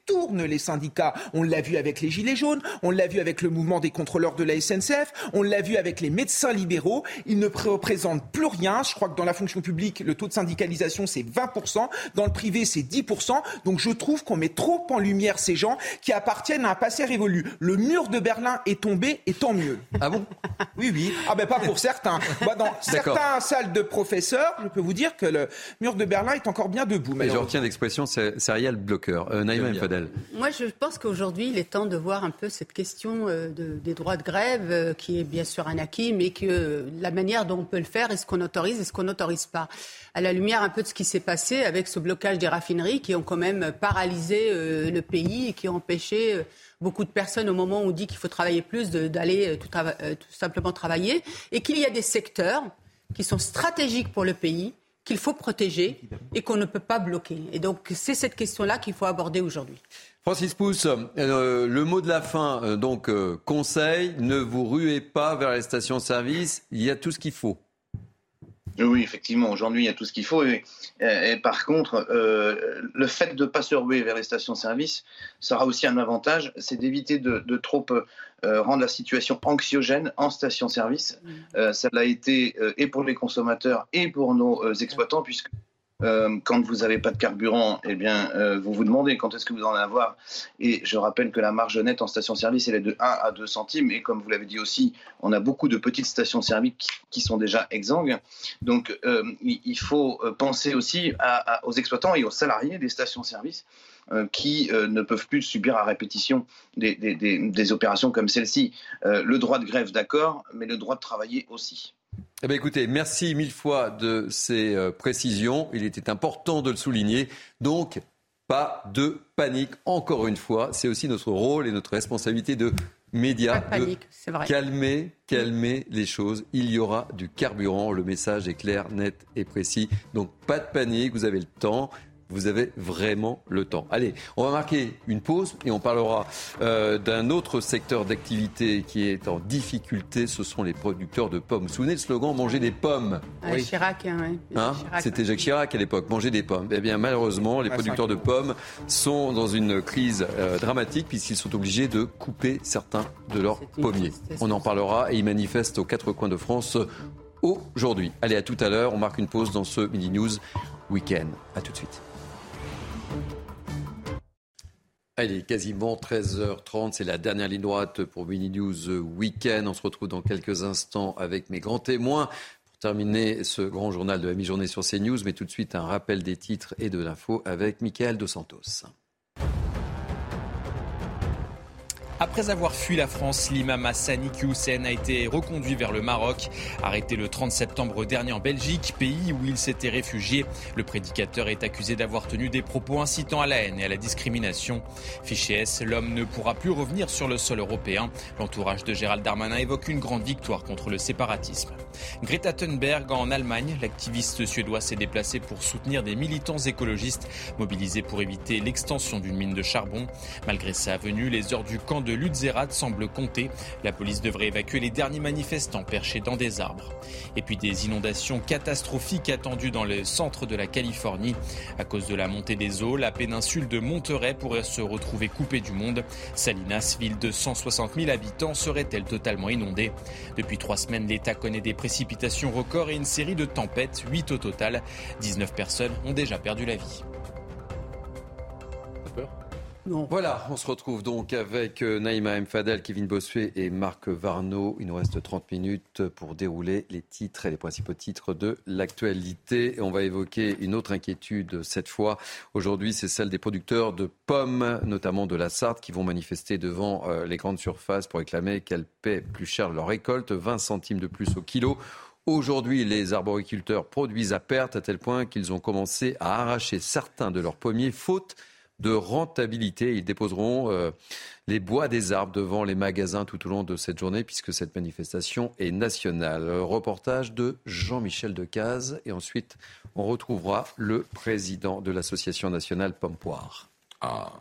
détournent les syndicats. On l'a vu avec les Gilets jaunes, on l'a vu avec le mouvement des contrôleurs de la SNCF, on l'a vu avec les médecins libéraux. Ils ne représentent plus rien. Je crois que dans la fonction publique, le taux de syndicalisation, c'est 20%. Dans le privé, c'est 10%. Donc je trouve qu'on met trop en lumière ces gens qui appartiennent à un passé révolu. Le mur de Berlin est tombé et tant mieux. Ah bon? Oui, oui. Ah ben pas pour certains. dans certains salles de professeurs, je peux vous dire que le mur de Berlin est encore bien debout. Mais je retiens l'expression serial bloqueur. Euh, Naïma Moi, je pense qu'aujourd'hui, il est temps de voir un peu cette question euh, des droits de grève, euh, qui est bien sûr un acquis, mais que la manière dont on peut le faire, est-ce qu'on autorise, est-ce qu'on n'autorise pas? À la lumière un peu de ce qui s'est passé avec ce blocage des raffineries qui ont quand même paralysé le pays et qui ont empêché beaucoup de personnes au moment où on dit qu'il faut travailler plus d'aller tout, tout, simplement travailler et qu'il y a des secteurs qui sont stratégiques pour le pays qu'il faut protéger et qu'on ne peut pas bloquer. Et donc, c'est cette question-là qu'il faut aborder aujourd'hui. Francis Pousse, euh, le mot de la fin, euh, donc euh, conseil, ne vous ruez pas vers les stations-service, il y a tout ce qu'il faut. Oui, effectivement, aujourd'hui, il y a tout ce qu'il faut. Et, par contre, le fait de ne pas se ruer vers les stations-service sera aussi un avantage, c'est d'éviter de, de, trop euh, rendre la situation anxiogène en station-service. Mm. Euh, ça l'a été euh, et pour les consommateurs et pour nos exploitants, puisque quand vous n'avez pas de carburant, eh bien, vous vous demandez quand est-ce que vous en allez avoir. Et je rappelle que la marge nette en station-service, elle est de 1 à 2 centimes. Et comme vous l'avez dit aussi, on a beaucoup de petites stations-service qui, sont déjà exsangues. Donc, il faut penser aussi aux exploitants et aux salariés des stations-service euh, qui euh, ne peuvent plus subir à répétition des, opérations comme celle-ci. Euh, le droit de grève, d'accord, mais le droit de travailler aussi. Eh bien, écoutez, merci mille fois de ces précisions. Il était important de le souligner. Donc, pas de panique. Encore une fois, c'est aussi notre rôle et notre responsabilité de médias de, vrai. calmer, calmer les choses. Il y aura du carburant. Le message est clair, net et précis. Donc, pas de panique. Vous avez le temps. Vous avez vraiment le temps. Allez, on va marquer une pause et on parlera euh, d'un autre secteur d'activité qui est en difficulté. Ce sont les producteurs de pommes. Vous vous souvenez le slogan Manger des pommes? Ah, Chirac, hein, hein? C'était Jacques Chirac à l'époque. Manger des pommes. Eh bien, malheureusement, les producteurs de pommes sont dans une crise euh, dramatique puisqu'ils sont obligés de couper certains de leurs pommiers. On en parlera et ils manifestent aux quatre coins de France aujourd'hui. Allez, à tout à l'heure. On marque une pause dans ce mini news week-end. À tout de suite. Il est quasiment 13h30, c'est la dernière ligne droite pour Mini News Weekend. On se retrouve dans quelques instants avec mes grands témoins pour terminer ce grand journal de la mi-journée sur CNews. Mais tout de suite, un rappel des titres et de l'info avec Michael Dos Santos. Après avoir fui la France, l'imam Hassani Hussein a été reconduit vers le Maroc. Arrêté le 30 septembre dernier en Belgique, pays où il s'était réfugié, le prédicateur est accusé d'avoir tenu des propos incitant à la haine et à la discrimination. Fiché S, l'homme ne pourra plus revenir sur le sol européen. L'entourage de Gérald Darmanin évoque une grande victoire contre le séparatisme. Greta Thunberg en Allemagne, l'activiste suédois s'est déplacé pour soutenir des militants écologistes mobilisés pour éviter l'extension d'une mine de charbon. Malgré sa venue, les heures du camp de Lutzerat semblent compter. La police devrait évacuer les derniers manifestants perchés dans des arbres. Et puis des inondations catastrophiques attendues dans le centre de la Californie. À cause de la montée des eaux, la péninsule de Monterey pourrait se retrouver coupée du monde. Salinas, ville de 160 000 habitants, serait-elle totalement inondée? Depuis trois semaines, l'État connaît des précipitations records et une série de tempêtes, 8 au total. 19 personnes ont déjà perdu la vie. Voilà, on se retrouve donc avec euh, Naïma M. Fadel, Kevin Bossuet et Marc Varno. Il nous reste 30 minutes pour dérouler les titres et les principaux titres de l'actualité. On va évoquer une autre inquiétude cette fois. Aujourd'hui, c'est celle des producteurs de pommes, notamment de la Sarthe, qui vont manifester devant euh, les grandes surfaces pour réclamer qu'elles paient plus cher leur récolte, 20 centimes de plus au kilo. Aujourd'hui, les arboriculteurs produisent à perte à tel point qu'ils ont commencé à arracher certains de leurs pommiers faute de rentabilité. Ils déposeront euh, les bois des arbres devant les magasins tout au long de cette journée puisque cette manifestation est nationale. Reportage de Jean-Michel Decaze et ensuite on retrouvera le président de l'association nationale Pompoire. Ah.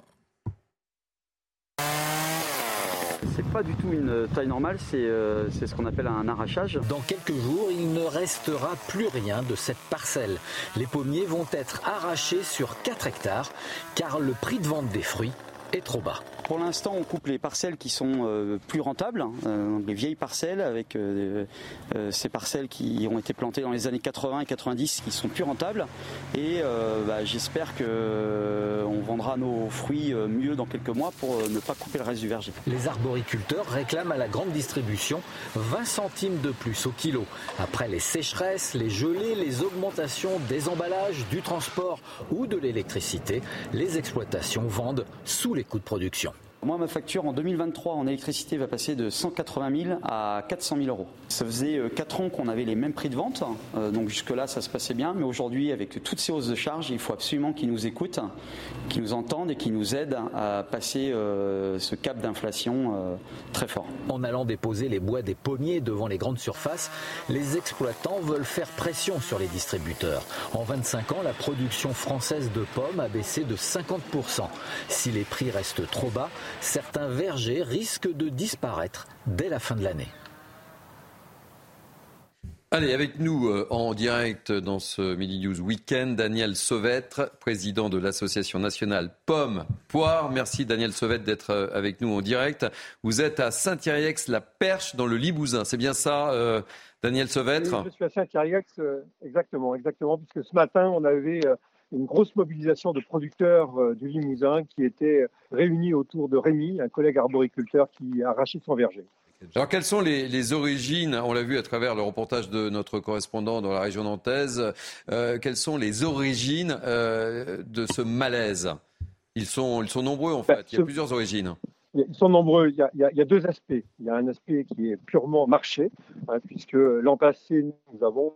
C'est pas du tout une taille normale, euh, c'est ce qu'on appelle un arrachage. Dans quelques jours, il ne restera plus rien de cette parcelle. Les pommiers vont être arrachés sur 4 hectares car le prix de vente des fruits est trop bas. Pour l'instant, on coupe les parcelles qui sont euh, plus rentables, hein, euh, les vieilles parcelles avec euh, ces parcelles qui ont été plantées dans les années 80 et 90 qui sont plus rentables. Et bah, j'espère qu'on vendra nos fruits mieux dans quelques mois pour ne pas couper le reste du verger. Les arboriculteurs réclament à la grande distribution 20 centimes de plus au kilo. Après les sécheresses, les gelées, les augmentations des emballages, du transport ou de l'électricité, les exploitations vendent sous les coûts de production. Moi, ma facture en 2023 en électricité va passer de 180 000 à 400 000 euros. Ça faisait 4 euh, ans qu'on avait les mêmes prix de vente, euh, donc jusque-là, ça se passait bien. Mais aujourd'hui, avec toutes ces hausses de charges, il faut absolument qu'ils nous écoutent, qu'ils nous entendent et qu'ils nous aident à passer euh, ce cap d'inflation très fort. En allant déposer les bois des pommiers devant les grandes surfaces, les exploitants veulent faire pression sur les distributeurs. En 25 ans, la production française de pommes a baissé de 50%. Si les prix restent trop bas, certains vergers risquent de disparaître dès la fin de l'année. Allez, avec nous euh, en direct dans ce Midi News Weekend, Daniel Sauvêtre, président de l'Association nationale Pommes Poire. Merci Daniel Sauvêtre d'être euh, avec nous en direct. Vous êtes à Saint-Thierry-Ex-la-Perche dans le Limousin, c'est bien ça euh, Daniel Sauvêtre Je suis à Saint-Thierry-Ex, exactement, exactement, puisque ce matin on avait une grosse mobilisation de producteurs euh, du Limousin qui étaient réunis autour de Rémi, un collègue arboriculteur qui a arraché son verger. Alors, quelles sont les, origines On l'a vu à travers le reportage de notre correspondant dans la région nantaise. Euh, quelles sont les origines euh, de ce malaise? Ils sont, ils sont nombreux en fait. Il y a plusieurs origines. Ils sont nombreux. Il y, a, il y a, deux aspects. Il y a un aspect qui est purement marché, hein, puisque l'an passé, nous avons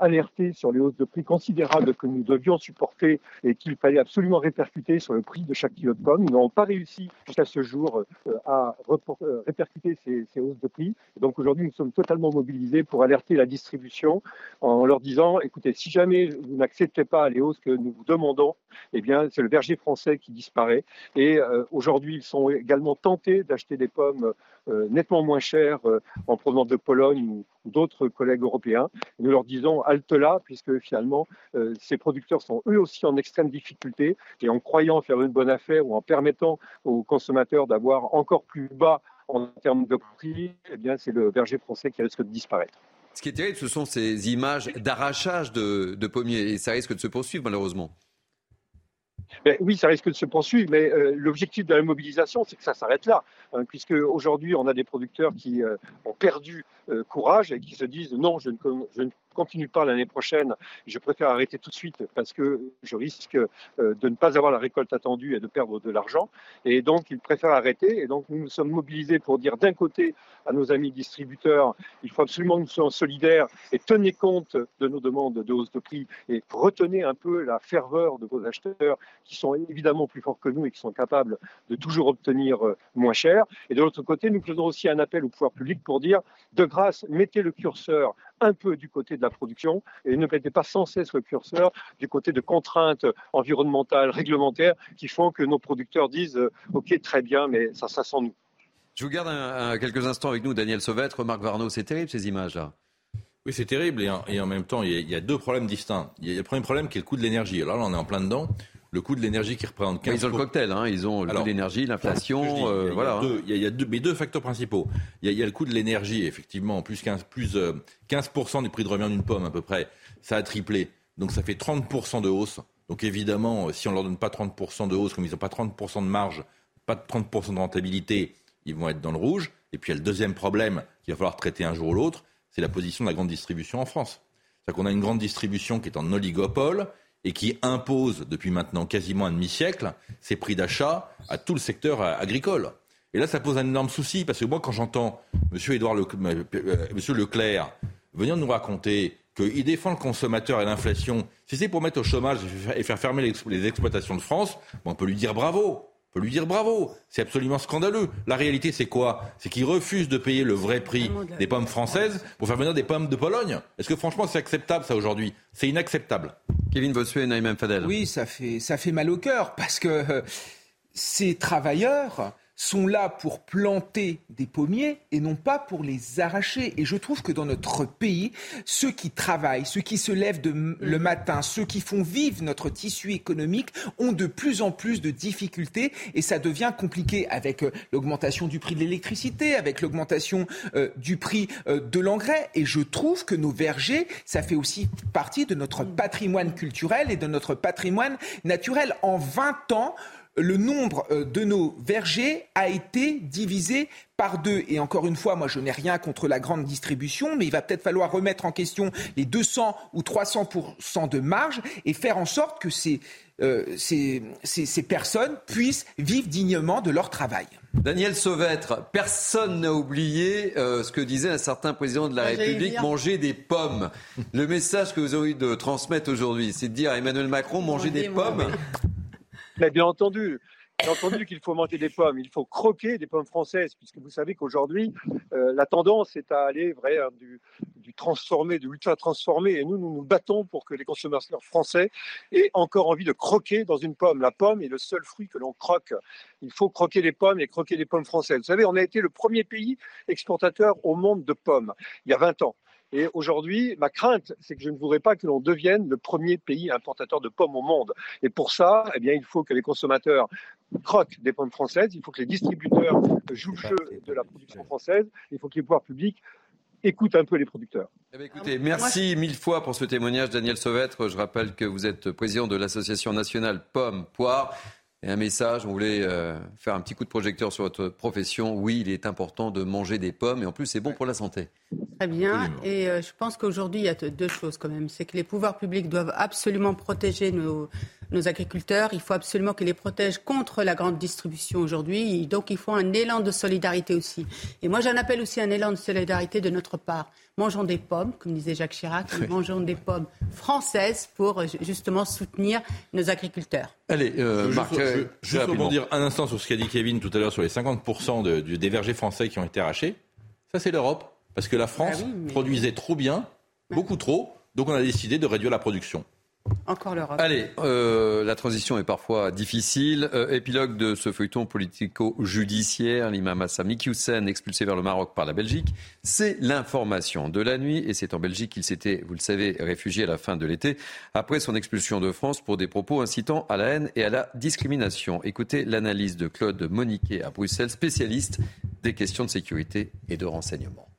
alerté sur les hausses de prix considérables que nous devions supporter et qu'il fallait absolument répercuter sur le prix de chaque kilo de pommes. Nous n'avons pas réussi jusqu'à ce jour euh, à euh, répercuter ces, hausses de prix. donc aujourd'hui, nous sommes totalement mobilisés pour alerter la distribution en leur disant, écoutez, si jamais vous n'acceptez pas les hausses que nous vous demandons, eh bien, c'est le verger français qui disparaît. Et aujourd'hui, ils sont également tentés d'acheter des pommes nettement moins chères en provenance de Pologne d'autres collègues européens. Nous leur disons halte là, puisque finalement, euh, ces producteurs sont eux aussi en extrême difficulté et en croyant faire une bonne affaire ou en permettant aux consommateurs d'avoir encore plus bas en termes de prix, eh bien, c'est le berger français qui risque de disparaître. Ce qui est terrible, ce sont ces images d'arrachage de, de pommiers et ça risque de se poursuivre malheureusement oui, ça risque de se poursuivre, mais euh, l'objectif de la mobilisation, c'est que ça s'arrête là, hein, puisque aujourd'hui, on a des producteurs qui euh, ont perdu euh, courage et qui se disent non, je ne, continue pas l'année prochaine, je préfère arrêter tout de suite parce que je risque euh, de ne pas avoir la récolte attendue et de perdre de l'argent. Et donc, ils préfèrent arrêter. Et donc, nous nous sommes mobilisés pour dire d'un côté à nos amis distributeurs, il faut absolument que nous soyons solidaires et tenez compte de nos demandes de hausse de prix et retenez un peu la ferveur de vos acheteurs qui sont évidemment plus forts que nous et qui sont capables de toujours obtenir euh, moins cher. Et de l'autre côté, nous faisons aussi un appel au pouvoir public pour dire, de grâce, mettez le curseur un peu du côté de la production et ne mettez pas sans cesse le curseur du côté de contraintes environnementales, réglementaires qui font que nos producteurs disent euh, OK, très bien, mais ça, ça sent nous. Je vous garde quelques instants avec nous, Daniel Sauvêtre, Marc Varno. C'est terrible ces images-là. Oui, c'est terrible. Et en, même temps, il y, a, deux problèmes distincts. Il y a le premier problème qui est le coût de l'énergie. Alors là, on est en plein dedans le coût de l'énergie qui représente 15 Ils ont le cocktail, hein, ils ont le coût de l'énergie, l'inflation, euh, voilà. Il y, a, deux, mais deux facteurs principaux. Il y a, le coût de l'énergie, effectivement, plus 15, plus, 15% euh, du prix de revient d'une pomme à peu près, ça a triplé. Donc ça fait 30% de hausse. Donc évidemment, si on leur donne pas 30% de hausse, comme ils n'ont pas 30% de marge, pas de 30% de rentabilité, ils vont être dans le rouge. Et puis il y a le deuxième problème qu'il va falloir traiter un jour ou l'autre, c'est la position de la grande distribution en France. C'est-à-dire qu'on a une grande distribution qui est en oligopole, et qui impose depuis maintenant quasiment un demi-siècle ses prix d'achat à tout le secteur agricole. Et là, ça pose un énorme souci, parce que moi, quand j'entends M. Édouard euh, Monsieur Leclerc venir nous raconter qu'il défend le consommateur et l'inflation, si c'est pour mettre au chômage et faire fermer les exploitations de France, on peut lui dire bravo. On peut lui dire bravo. C'est absolument scandaleux. La réalité, c'est quoi? C'est qu'il refuse de payer le vrai prix des pommes françaises pour faire venir des pommes de Pologne. Est-ce que franchement, c'est acceptable ça aujourd'hui? C'est inacceptable. Kevin Bossuet et Naïm Fadel. Oui, ça fait, ça fait mal au cœur parce que euh, ces travailleurs sont là pour planter des pommiers et non pas pour les arracher. Et je trouve que dans notre pays, ceux qui travaillent, ceux qui se lèvent le matin, ceux qui font vivre notre tissu économique ont de plus en plus de difficultés et ça devient compliqué avec euh, l'augmentation du prix de l'électricité, avec l'augmentation euh, du prix euh, de l'engrais. Et je trouve que nos vergers, ça fait aussi partie de notre patrimoine culturel et de notre patrimoine naturel. En 20 ans, le nombre euh, de nos vergers a été divisé par deux. Et encore une fois, moi, je n'ai rien contre la grande distribution, mais il va peut-être falloir remettre en question les 200 ou 300% de marge et faire en sorte que ces, euh, ces, ces, personnes puissent vivre dignement de leur travail. Daniel Sauvêtre, personne n'a oublié euh, ce que disait un certain président de la République, manger des pommes. Le message que vous avez eu de transmettre aujourd'hui, c'est de dire à Emmanuel Macron, manger des pommes. Mais bien entendu, bien entendu qu'il faut manger des pommes. Il faut croquer des pommes françaises, puisque vous savez qu'aujourd'hui, euh, la tendance est à aller hein, du, du transformé, du ultra transformé. Et nous, nous nous battons pour que les consommateurs français aient encore envie de croquer dans une pomme. La pomme est le seul fruit que l'on croque. Il faut croquer les pommes et croquer les pommes françaises. Vous savez, on a été le premier pays exportateur au monde de pommes il y a 20 ans. Et aujourd'hui, ma crainte, c'est que je ne voudrais pas que l'on devienne le premier pays importateur de pommes au monde. Et pour ça, eh bien, il faut que les consommateurs croquent des pommes françaises, il faut que les distributeurs jouent le jeu de la production française, il faut que les pouvoirs publics écoutent un peu les producteurs. Eh bien, écoutez, merci mille fois pour ce témoignage, Daniel Sauvêtre. Je rappelle que vous êtes président de l'association nationale Pommes Poires. Et un message, on voulait euh, faire un petit coup de projecteur sur votre profession. Oui, il est important de manger des pommes et en plus c'est bon pour la santé. Très bien. Et euh, je pense qu'aujourd'hui, il y a deux choses quand même. C'est que les pouvoirs publics doivent absolument protéger nos, nos agriculteurs. Il faut absolument qu'ils les protègent contre la grande distribution aujourd'hui. Donc il faut un élan de solidarité aussi. Et moi, j'en appelle aussi un élan de solidarité de notre part. Mangeons des pommes, comme disait Jacques Chirac, mangeons des pommes françaises pour euh, justement soutenir nos agriculteurs. Allez, euh, Marc, je, je, juste rebondir un instant sur ce qu'a dit Kevin tout à l'heure sur les 50% de, des vergers français qui ont été arrachés. Ça, c'est l'Europe. Parce que la France ah produisait trop bien, beaucoup trop, donc on a décidé de réduire la production. Encore l'Europe. Allez, euh, la transition est parfois difficile. Euh, épilogue de ce feuilleton politico-judiciaire. L'imam Hassan Hussein expulsé vers le Maroc par la Belgique. C'est l'information de la nuit et c'est en Belgique qu'il s'était, vous le savez, réfugié à la fin de l'été après son expulsion de France pour des propos incitant à la haine et à la discrimination. Écoutez l'analyse de Claude Moniquet à Bruxelles, spécialiste des questions de sécurité et de renseignement.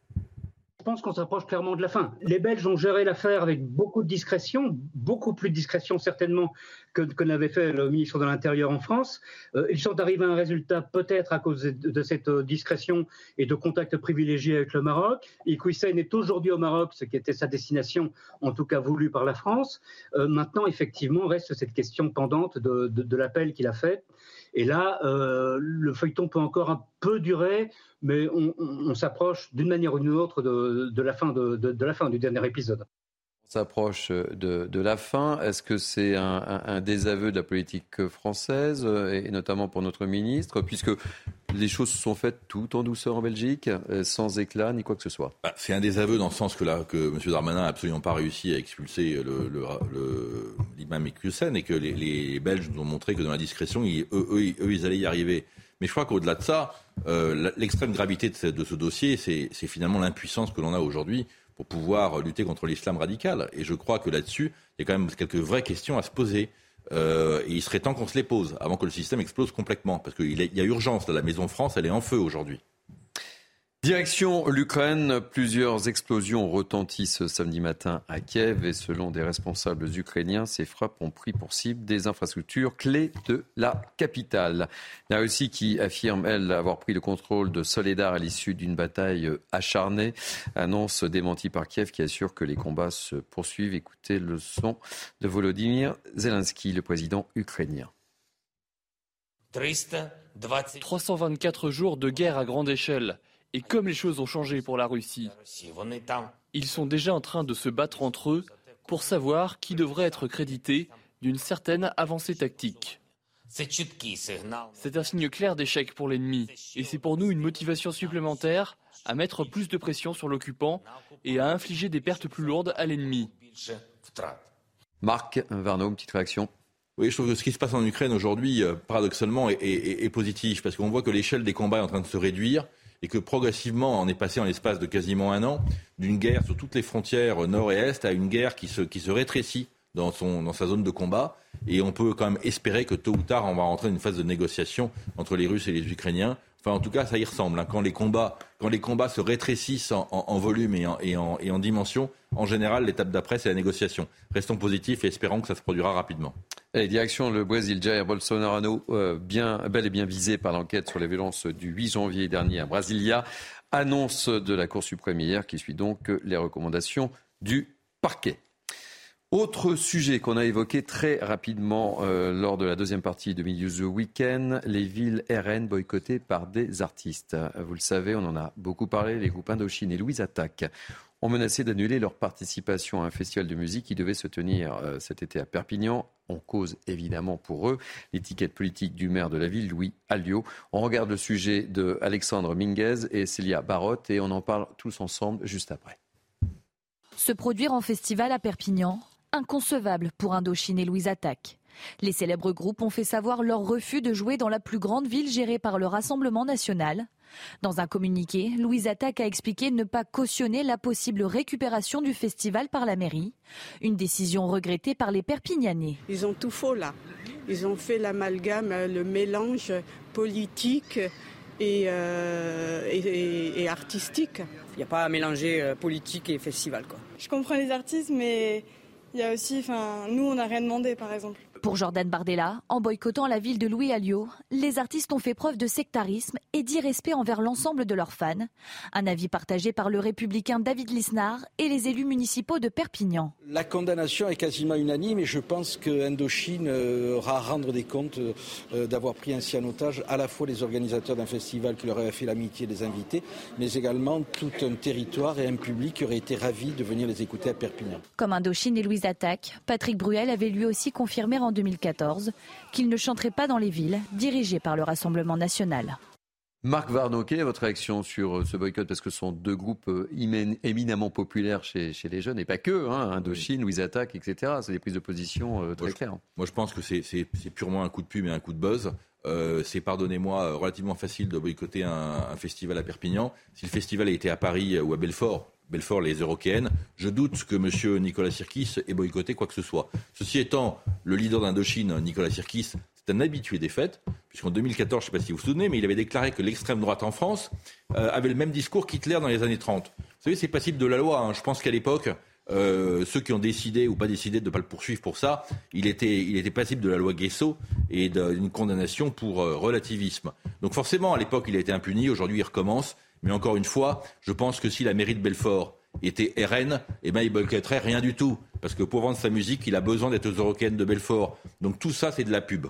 Pense qu'on s'approche clairement de la fin. Les Belges ont géré l'affaire avec beaucoup de discrétion, beaucoup plus de discrétion certainement que, que n'avait fait le ministre de l'Intérieur en France. Euh, ils sont arrivés à un résultat peut-être à cause de, cette euh, discrétion et de contacts privilégiés avec le Maroc. Iqwisen est aujourd'hui au Maroc, ce qui était sa destination, en tout cas voulue par la France. Euh, maintenant, effectivement, reste cette question pendante de, l'appel qu'il a fait. Et là, le feuilleton peut encore un peu durer, mais on, s'approche d'une manière ou d'une autre de, la fin du dernier épisode s'approche de, de, la fin. Est-ce que c'est un, désaveu de la politique française, et notamment pour notre ministre, puisque les choses se sont faites tout en douceur en Belgique, sans éclat ni quoi que ce soit? Bah, C'est un désaveu dans le sens que, là, que M. Darmanin n'a absolument pas réussi à expulser l'imam Ekusen et que les, Belges nous ont montré que dans la discrétion, ils, eux, ils allaient y arriver. Mais je crois qu'au-delà de ça, euh, l'extrême gravité de ce dossier, c'est finalement l'impuissance que l'on a aujourd'hui pour pouvoir lutter contre l'islam radical. Et je crois que là-dessus, il y a quand même quelques vraies questions à se poser. Euh, et il serait temps qu'on se les pose avant que le système explose complètement. Parce qu'il y a urgence. La Maison France, elle est en feu aujourd'hui. Direction l'Ukraine, plusieurs explosions retentissent samedi matin à Kiev et selon des responsables ukrainiens, ces frappes ont pris pour cible des infrastructures clés de la capitale. La Russie qui affirme, elle, avoir pris le contrôle de Soledar à l'issue d'une bataille acharnée, annonce démentie par Kiev qui assure que les combats se poursuivent. Écoutez le son de Volodymyr Zelensky, le président ukrainien. 324 jours de guerre à grande échelle. Et comme les choses ont changé pour la Russie, ils sont déjà en train de se battre entre eux pour savoir qui devrait être crédité d'une certaine avancée tactique. C'est un signe clair d'échec pour l'ennemi et c'est pour nous une motivation supplémentaire à mettre plus de pression sur l'occupant et à infliger des pertes plus lourdes à l'ennemi. Marc Varno, petite réaction. Oui, je trouve que ce qui se passe en Ukraine aujourd'hui, paradoxalement, est, est, est positif parce qu'on voit que l'échelle des combats est en train de se réduire et que progressivement, on est passé en l'espace de quasiment un an d'une guerre sur toutes les frontières nord et est à une guerre qui se, rétrécit dans, dans sa zone de combat. Et on peut quand même espérer que tôt ou tard, on va rentrer dans une phase de négociation entre les Russes et les Ukrainiens. Enfin, en tout cas, ça y ressemble. Hein. Quand, les combats, se rétrécissent en, volume et en, dimension, en général, l'étape d'après, c'est la négociation. Restons positifs et espérons que ça se produira rapidement. Direction le Brésil, Jair Bolsonaro, euh, bien, bel et bien visé par l'enquête sur les violences du 8 janvier dernier à Brasilia, annonce de la Cour suprême hier qui suit donc les recommandations du parquet. Autre sujet qu'on a évoqué très rapidement euh, lors de la deuxième partie de Milieu the Weekend, les villes RN boycottées par des artistes. Vous le savez, on en a beaucoup parlé, les groupes Indochine et Louise Attaque ont menacé d'annuler leur participation à un festival de musique qui devait se tenir euh, cet été à Perpignan. On cause évidemment pour eux l'étiquette politique du maire de la ville, Louis Alliot. On regarde le sujet de Alexandre Minguez et Célia Barotte et on en parle tous ensemble juste après. Se produire en festival à Perpignan, inconcevable pour Indochine et Louise Attaque. Les célèbres groupes ont fait savoir leur refus de jouer dans la plus grande ville gérée par le Rassemblement national. Dans un communiqué, Louise Attaque a expliqué ne pas cautionner la possible récupération du festival par la mairie. Une décision regrettée par les Perpignanais. Ils ont tout faux là. Ils ont fait l'amalgame, le mélange politique et, euh, et, et, et artistique. Il n'y a pas à mélanger euh, politique et festival. Quoi. Je comprends les artistes, mais il y a aussi, enfin, nous, on n'a rien demandé, par exemple. Pour Jordan Bardella, en boycottant la ville de Louis Alliot, les artistes ont fait preuve de sectarisme et d'irrespect envers l'ensemble de leurs fans. Un avis partagé par le républicain David Lisnard et les élus municipaux de Perpignan. La condamnation est quasiment unanime et je pense que Indochine aura à rendre des comptes d'avoir pris ainsi en otage à la fois les organisateurs d'un festival qui leur avait fait l'amitié des invités, mais également tout un territoire et un public qui aurait été ravi de venir les écouter à Perpignan. Comme Indochine et Louise Attaque, Patrick Bruel avait lui aussi confirmé en 2014 qu'il ne chanterait pas dans les villes dirigées par le Rassemblement national. Marc Varno, quelle est votre réaction sur ce boycott? Parce que ce sont deux groupes éminemment populaires chez, chez les jeunes, et pas que, hein, Indochine, Louise Attaque, etc. C'est des prises de position euh, très moi, claires. Moi, je pense que c'est purement un coup de pub et un coup de buzz. Euh, c'est, pardonnez-moi, relativement facile de boycotter un, festival à Perpignan. Si le festival a été à Paris ou à Belfort, Belfort, les Européennes, je doute que M. Nicolas Sirkis ait boycotté quoi que ce soit. Ceci étant, le leader d'Indochine, Nicolas Sirkis, c'est un habitué des fêtes, puisqu'en 2014, je ne sais pas si vous vous souvenez, mais il avait déclaré que l'extrême droite en France euh, avait le même discours qu'Hitler dans les années 30. savez, c'est passible de la loi. hein. Je pense qu'à l'époque, euh, ceux qui ont décidé ou pas décidé de ne pas le poursuivre pour ça, il était, il était passible de la loi Guesso et d'une condamnation pour euh, relativisme. Donc forcément, à l'époque, il a été impuni. Aujourd'hui, il recommence. Mais encore une fois, je pense que si la mairie de Belfort était RN, eh ben, il boycotterait rien du tout. Parce que pour vendre sa musique, il a besoin d'être aux Européennes de Belfort. Donc tout ça, c'est de la pub.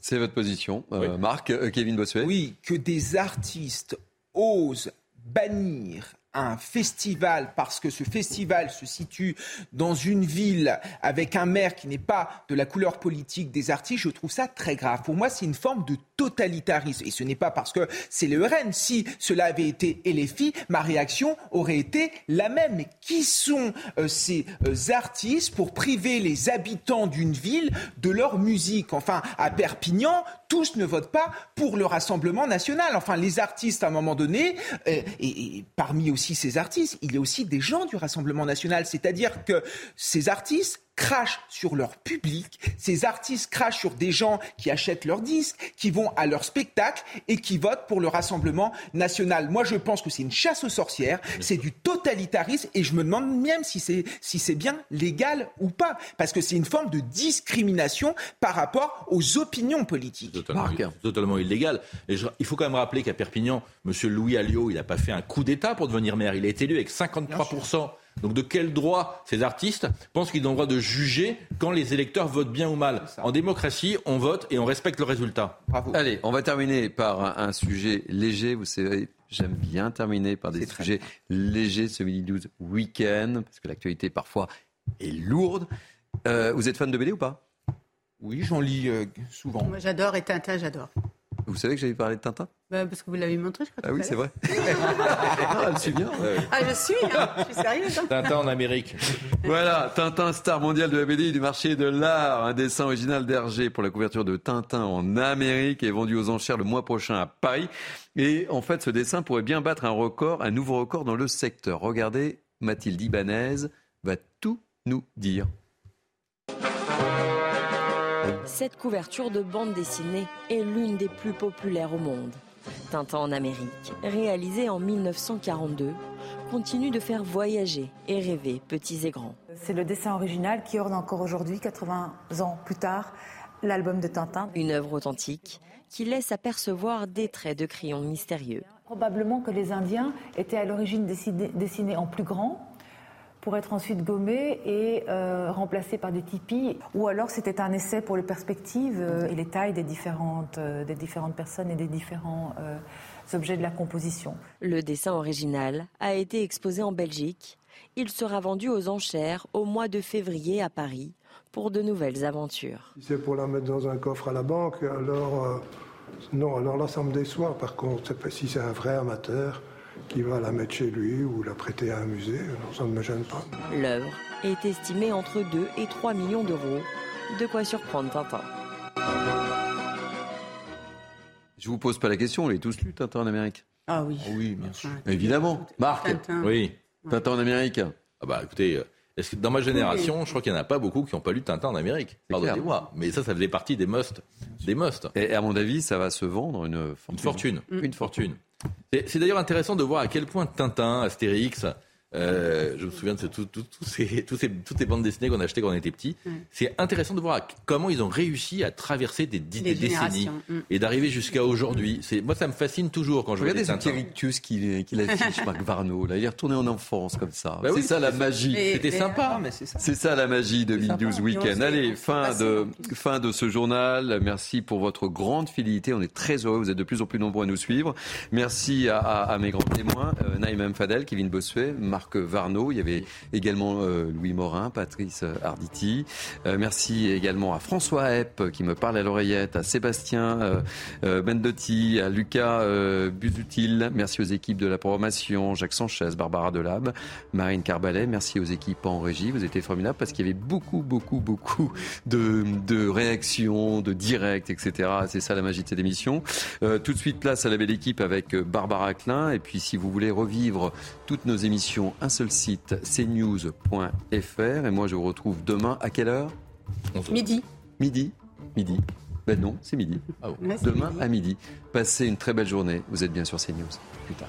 C'est votre position. Euh, Marc, euh, Kevin Bossuet? Oui, que des artistes osent bannir un festival parce que ce festival se situe dans une ville avec un maire qui n'est pas de la couleur politique des artistes, je trouve ça très grave. Pour moi, c'est une forme de totalitarisme. Et ce n'est pas parce que c'est le RN. Si cela avait été LFI, ma réaction aurait été la même. Mais qui sont euh, ces euh, artistes pour priver les habitants d'une ville de leur musique? Enfin, à Perpignan, tous ne votent pas pour le Rassemblement national. Enfin, les artistes, à un moment donné, euh, et, et parmi aussi ces artistes, il y a aussi des gens du Rassemblement national. C'est-à-dire que ces artistes crachent sur leur public, ces artistes crachent sur des gens qui achètent leurs disques, qui vont à leur spectacle et qui votent pour le Rassemblement national. Moi, je pense que c'est une chasse aux sorcières, c'est du totalitarisme et je me demande même si c'est si c'est bien légal ou pas, parce que c'est une forme de discrimination par rapport aux opinions politiques. Totalement, totalement illégal. Et je- il faut quand même rappeler qu'à Perpignan, M. Louis Alliot, il n'a pas fait un coup d'État pour devenir maire. Il a été élu avec 53%. Donc de quel droit ces artistes pensent qu'ils ont le droit de juger quand les électeurs votent bien ou mal? En démocratie, on vote et on respecte le résultat. Allez, on va terminer par un, un sujet léger. Vous savez, j'aime bien terminer par des sujets légers ce midi 12 week-end, parce que l'actualité parfois est lourde. Euh, vous êtes fan de BD ou pas? Oui, j'en lis euh, souvent. Moi, j'adore et Tintin, j'adore. Vous savez que j'avais parlé de Tintin? Bah, parce que vous l'avez montré, je crois. Ah oui, c'est vrai. ah, elle suit bien. Ah, je suis, hein. je suis sérieuse. hein. Tintin en Amérique. Voilà, Tintin, star mondial de la BD et du marché de l'art. Un dessin original d'Hergé pour la couverture de Tintin en Amérique est vendu aux enchères le mois prochain à Paris. Et en fait, ce dessin pourrait bien battre un record, un nouveau record dans le secteur. Regardez, Mathilde Ibanez va tout nous dire. Cette couverture de bande dessinée est l'une des plus populaires au monde. Tintin en Amérique, réalisée en 1942, continue de faire voyager et rêver petits et grands. C'est le dessin original qui orne encore aujourd'hui, 80 ans plus tard, l'album de Tintin. Une œuvre authentique qui laisse apercevoir des traits de crayon mystérieux. Probablement que les Indiens étaient à l'origine dessinés, dessinés en plus grand pour être ensuite gommés et euh, remplacés par des tipis. Ou alors c'était un essai pour les perspectives euh, et les tailles des différentes, euh, des différentes personnes et des différents euh, objets de la composition. Le dessin original a été exposé en Belgique. Il sera vendu aux enchères au mois de février à Paris pour de nouvelles aventures. Si c'est pour la mettre dans un coffre à la banque, alors euh, non, alors là ça me déçoit. Par contre, si c'est un vrai amateur qui va la mettre chez lui ou la prêter à un musée, non, ça ne me gêne pas. L'œuvre est estimée entre 2 et 3 millions d'euros. De quoi surprendre Tintin. Je vous pose pas la question, on les tous lu Tintin en Amérique. Ah oui. Oui, bien sûr. Évidemment. Marc Tintin. Oui. Tintin en Amérique Ah bah écoutez, euh, est-ce que dans ma génération, je crois qu'il n'y en a pas beaucoup qui n'ont pas lu Tintin en Amérique? Pardonnez-moi. Mais ça, ça faisait partie des musts. Des musts. Et à mon avis, ça va se vendre une fortune. Une fortune. Une fortune. C'est d'ailleurs intéressant de voir à quel point Tintin, Astérix, euh, je me souviens de ce- tout- tout- tout ces- tous ces- toutes ces bandes dessinées qu'on achetait quand on était petit. C'est intéressant de voir comment ils ont réussi à traverser des, décennies mm. et d'arriver jusqu'à aujourd'hui. C'est Moi, ça me fascine toujours quand je vois des petit rictus qu'il qu'il affiche, Marc Varno. Là, il est retourné en enfance comme ça. Bah c'est oui, ça la c'est- magie. C'était sympa. C'est ça. C'est ça la magie de sympa. 2012 Et on Week-end. Allez, fin de, fin de ce journal. Merci pour votre grande fidélité. On est très heureux. Vous êtes de plus en plus nombreux à nous suivre. Merci à, à- à mes grands témoins, euh, Naïm M. Fadel, Kevin Bossuet, Marc Varno. Il y avait également euh, Louis Morin, Patrice Arditi. Euh, merci également à François Epp qui me parle à l'oreillette, à Sébastien euh, Bendotti, à Lucas Buzutil. Merci aux équipes de la programmation, Jacques Sanchez, Barbara Delab, Marine Carbalet. Merci aux équipes en régie. Vous étiez formidables parce qu'il y avait beaucoup, beaucoup, beaucoup de, de réactions, de directs, etc. C'est ça la magie de cette émission. Tout de suite, place à la belle équipe avec Barbara Klein. Et puis, si vous voulez revivre toutes nos émissions, un seul site, cnews.fr. Et moi, je vous retrouve demain à quelle heure? Midi. Midi Midi. Ben non, c'est midi. C'est Demain midi. à midi. Passez une très belle journée. Vous êtes bien sur CNews. Plus tard.